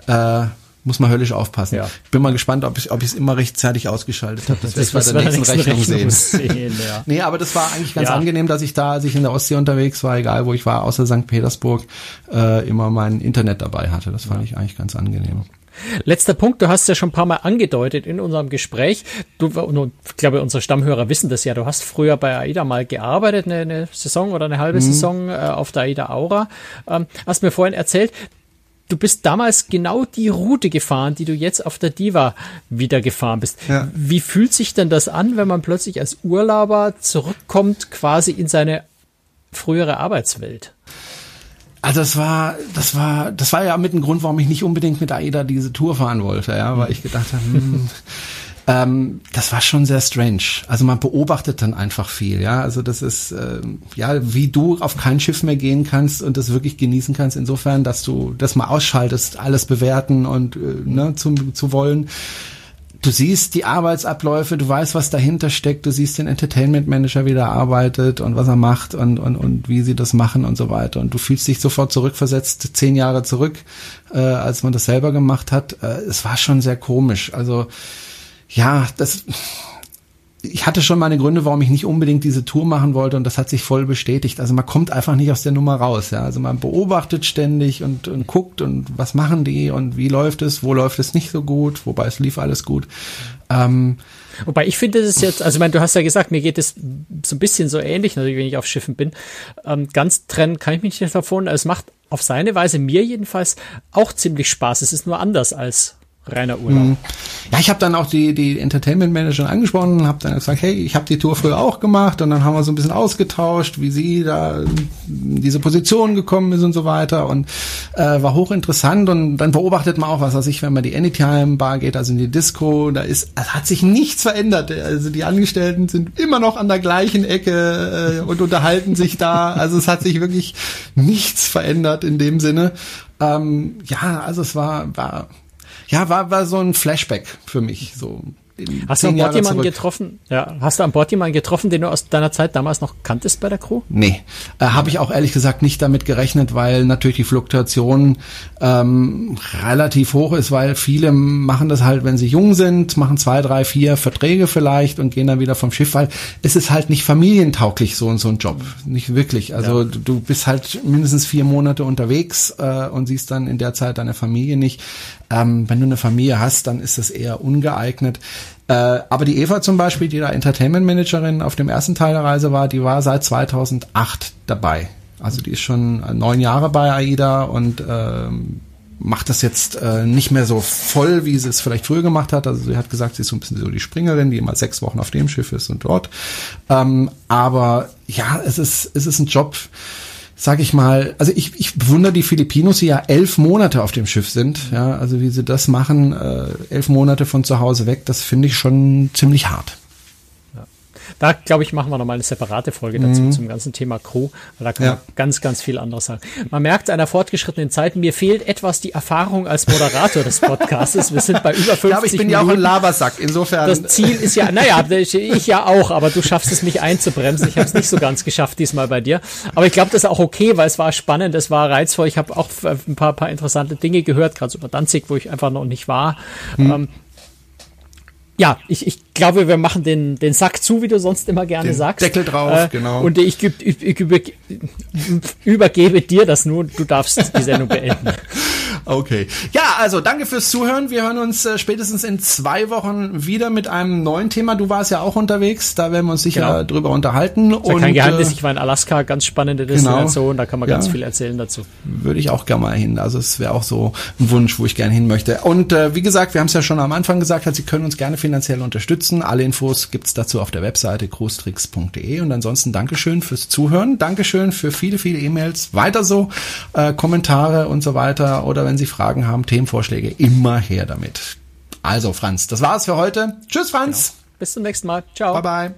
Speaker 2: Äh, muss man höllisch aufpassen. Ja. Ich bin mal gespannt, ob ich ob ich es immer rechtzeitig ausgeschaltet habe. Das, das wir bei der nächsten Rechnung, sehen. sehen ja. nee, aber das war eigentlich ganz ja. angenehm, dass ich da, als ich in der Ostsee unterwegs war, egal wo ich war, außer St. Petersburg, äh, immer mein Internet dabei hatte. Das fand ich eigentlich ganz angenehm.
Speaker 3: Letzter Punkt, du hast ja schon ein paar Mal angedeutet in unserem Gespräch. Du, ich glaube, unsere Stammhörer wissen das ja. Du hast früher bei AIDA mal gearbeitet, eine, eine Saison oder eine halbe mhm. Saison äh, auf der AIDA Aura. Ähm, hast mir vorhin erzählt, du bist damals genau die Route gefahren, die du jetzt auf der Diva wieder gefahren bist. Ja. Wie fühlt sich denn das an, wenn man plötzlich als Urlauber zurückkommt, quasi in seine frühere Arbeitswelt?
Speaker 2: Also das war, das war, das war ja mit ein Grund, warum ich nicht unbedingt mit AIDA diese Tour fahren wollte, ja, weil ich gedacht habe, hm, ähm, das war schon sehr strange. Also man beobachtet dann einfach viel, ja. Also das ist ähm, ja wie du auf kein Schiff mehr gehen kannst und das wirklich genießen kannst. Insofern, dass du das mal ausschaltest, alles bewerten und äh, ne, zu, zu wollen. Du siehst die Arbeitsabläufe, du weißt, was dahinter steckt, du siehst den Entertainment Manager, wie der arbeitet und was er macht und, und, und wie sie das machen und so weiter. Und du fühlst dich sofort zurückversetzt, zehn Jahre zurück, äh, als man das selber gemacht hat. Äh, es war schon sehr komisch. Also ja, das, ich hatte schon meine Gründe, warum ich nicht unbedingt diese Tour machen wollte und das hat sich voll bestätigt. Also man kommt einfach nicht aus der Nummer raus. Ja? Also man beobachtet ständig und, und guckt und was machen die und wie läuft es, wo läuft es nicht so gut, wobei es lief alles gut. Ähm,
Speaker 3: Wobei ich finde es jetzt, also ich meine, du hast ja gesagt, mir geht es so ein bisschen so ähnlich, natürlich, wenn ich auf Schiffen bin. Ähm, ganz trennen kann ich mich nicht davon. Es macht auf seine Weise mir jedenfalls auch ziemlich Spaß. Es ist nur anders als reiner Urlaub. Mhm.
Speaker 2: Ja, ich habe dann auch die die Entertainment Managerin angesprochen und habe dann gesagt, hey, ich habe die Tour früher auch gemacht und dann haben wir so ein bisschen ausgetauscht, wie sie da in diese Position gekommen ist und so weiter und äh, war hochinteressant und dann beobachtet man auch, was weiß ich, wenn man die Anytime Bar geht, also in die Disco, da ist hat sich nichts verändert. Also die Angestellten sind immer noch an der gleichen Ecke äh, und unterhalten sich da. Also es hat sich wirklich nichts verändert in dem Sinne. Ähm, ja, also es war war ja, war, war so ein Flashback für mich. So
Speaker 3: Hast du an Bord jemanden getroffen? Ja, hast du an Bord jemanden getroffen, den du aus deiner Zeit damals noch kanntest bei der Crew?
Speaker 2: Nee, äh, habe ich auch ehrlich gesagt nicht damit gerechnet, weil natürlich die Fluktuation ähm, relativ hoch ist, weil viele machen das halt, wenn sie jung sind, machen zwei, drei, vier Verträge vielleicht und gehen dann wieder vom Schiff, weil es ist halt nicht familientauglich so und so ein Job, nicht wirklich. Also ja. du bist halt mindestens vier Monate unterwegs äh, und siehst dann in der Zeit deine Familie nicht. Ähm, wenn du eine Familie hast, dann ist das eher ungeeignet. Äh, aber die Eva zum Beispiel, die da Entertainment Managerin auf dem ersten Teil der Reise war, die war seit 2008 dabei. Also die ist schon neun Jahre bei AIDA und ähm, macht das jetzt äh, nicht mehr so voll, wie sie es vielleicht früher gemacht hat. Also sie hat gesagt, sie ist so ein bisschen so die Springerin, die immer sechs Wochen auf dem Schiff ist und dort. Ähm, aber ja, es ist, es ist ein Job, sag ich mal, also ich, ich bewundere die Filipinos, die ja elf Monate auf dem Schiff sind. Ja, also wie sie das machen, äh, elf Monate von zu Hause weg, das finde ich schon ziemlich hart.
Speaker 3: Da, glaube ich, machen wir nochmal eine separate Folge dazu mhm. zum ganzen Thema Crew, weil da kann ja. man ganz, ganz viel anderes sagen. Man merkt einer fortgeschrittenen Zeit, mir fehlt etwas die Erfahrung als Moderator des Podcasts. Wir sind bei über 50 Ja, aber
Speaker 2: ich bin Minuten. ja auch ein Labersack, insofern.
Speaker 3: Das Ziel ist ja, naja, ich ja auch, aber du schaffst es, mich einzubremsen. Ich habe es nicht so ganz geschafft diesmal bei dir. Aber ich glaube, das ist auch okay, weil es war spannend, es war reizvoll. Ich habe auch ein paar, paar interessante Dinge gehört, gerade über Danzig, wo ich einfach noch nicht war. Mhm. Ähm, ja, ich, ich glaube, wir machen den, den Sack zu, wie du sonst immer gerne den sagst.
Speaker 2: Deckel drauf, äh, genau.
Speaker 3: Und ich, ich, ich, über, übergebe dir das nur. Du darfst die Sendung beenden.
Speaker 2: Okay. Ja, also danke fürs Zuhören. Wir hören uns äh, spätestens in zwei Wochen wieder mit einem neuen Thema. Du warst ja auch unterwegs. Da werden wir uns sicher genau. drüber unterhalten.
Speaker 3: Ja kein Geheimnis. Äh, ich war in Alaska. Ganz spannende. Destination. Genau. Da kann man ja. ganz viel erzählen dazu.
Speaker 2: Würde ich auch gerne mal hin. Also es wäre auch so ein Wunsch, wo ich gerne hin möchte. Und äh, wie gesagt, wir haben es ja schon am Anfang gesagt, Sie können uns gerne finanziell unterstützen. Alle Infos gibt's dazu auf der Webseite großtricks.de. Und ansonsten Dankeschön fürs Zuhören. Dankeschön für viele, viele E-Mails. Weiter so, äh, Kommentare und so weiter. Oder wenn Sie Fragen haben, Themenvorschläge, immer her damit. Also Franz, das war's für heute. Tschüss Franz.
Speaker 3: Genau. Bis zum nächsten Mal. Ciao.
Speaker 2: Bye bye.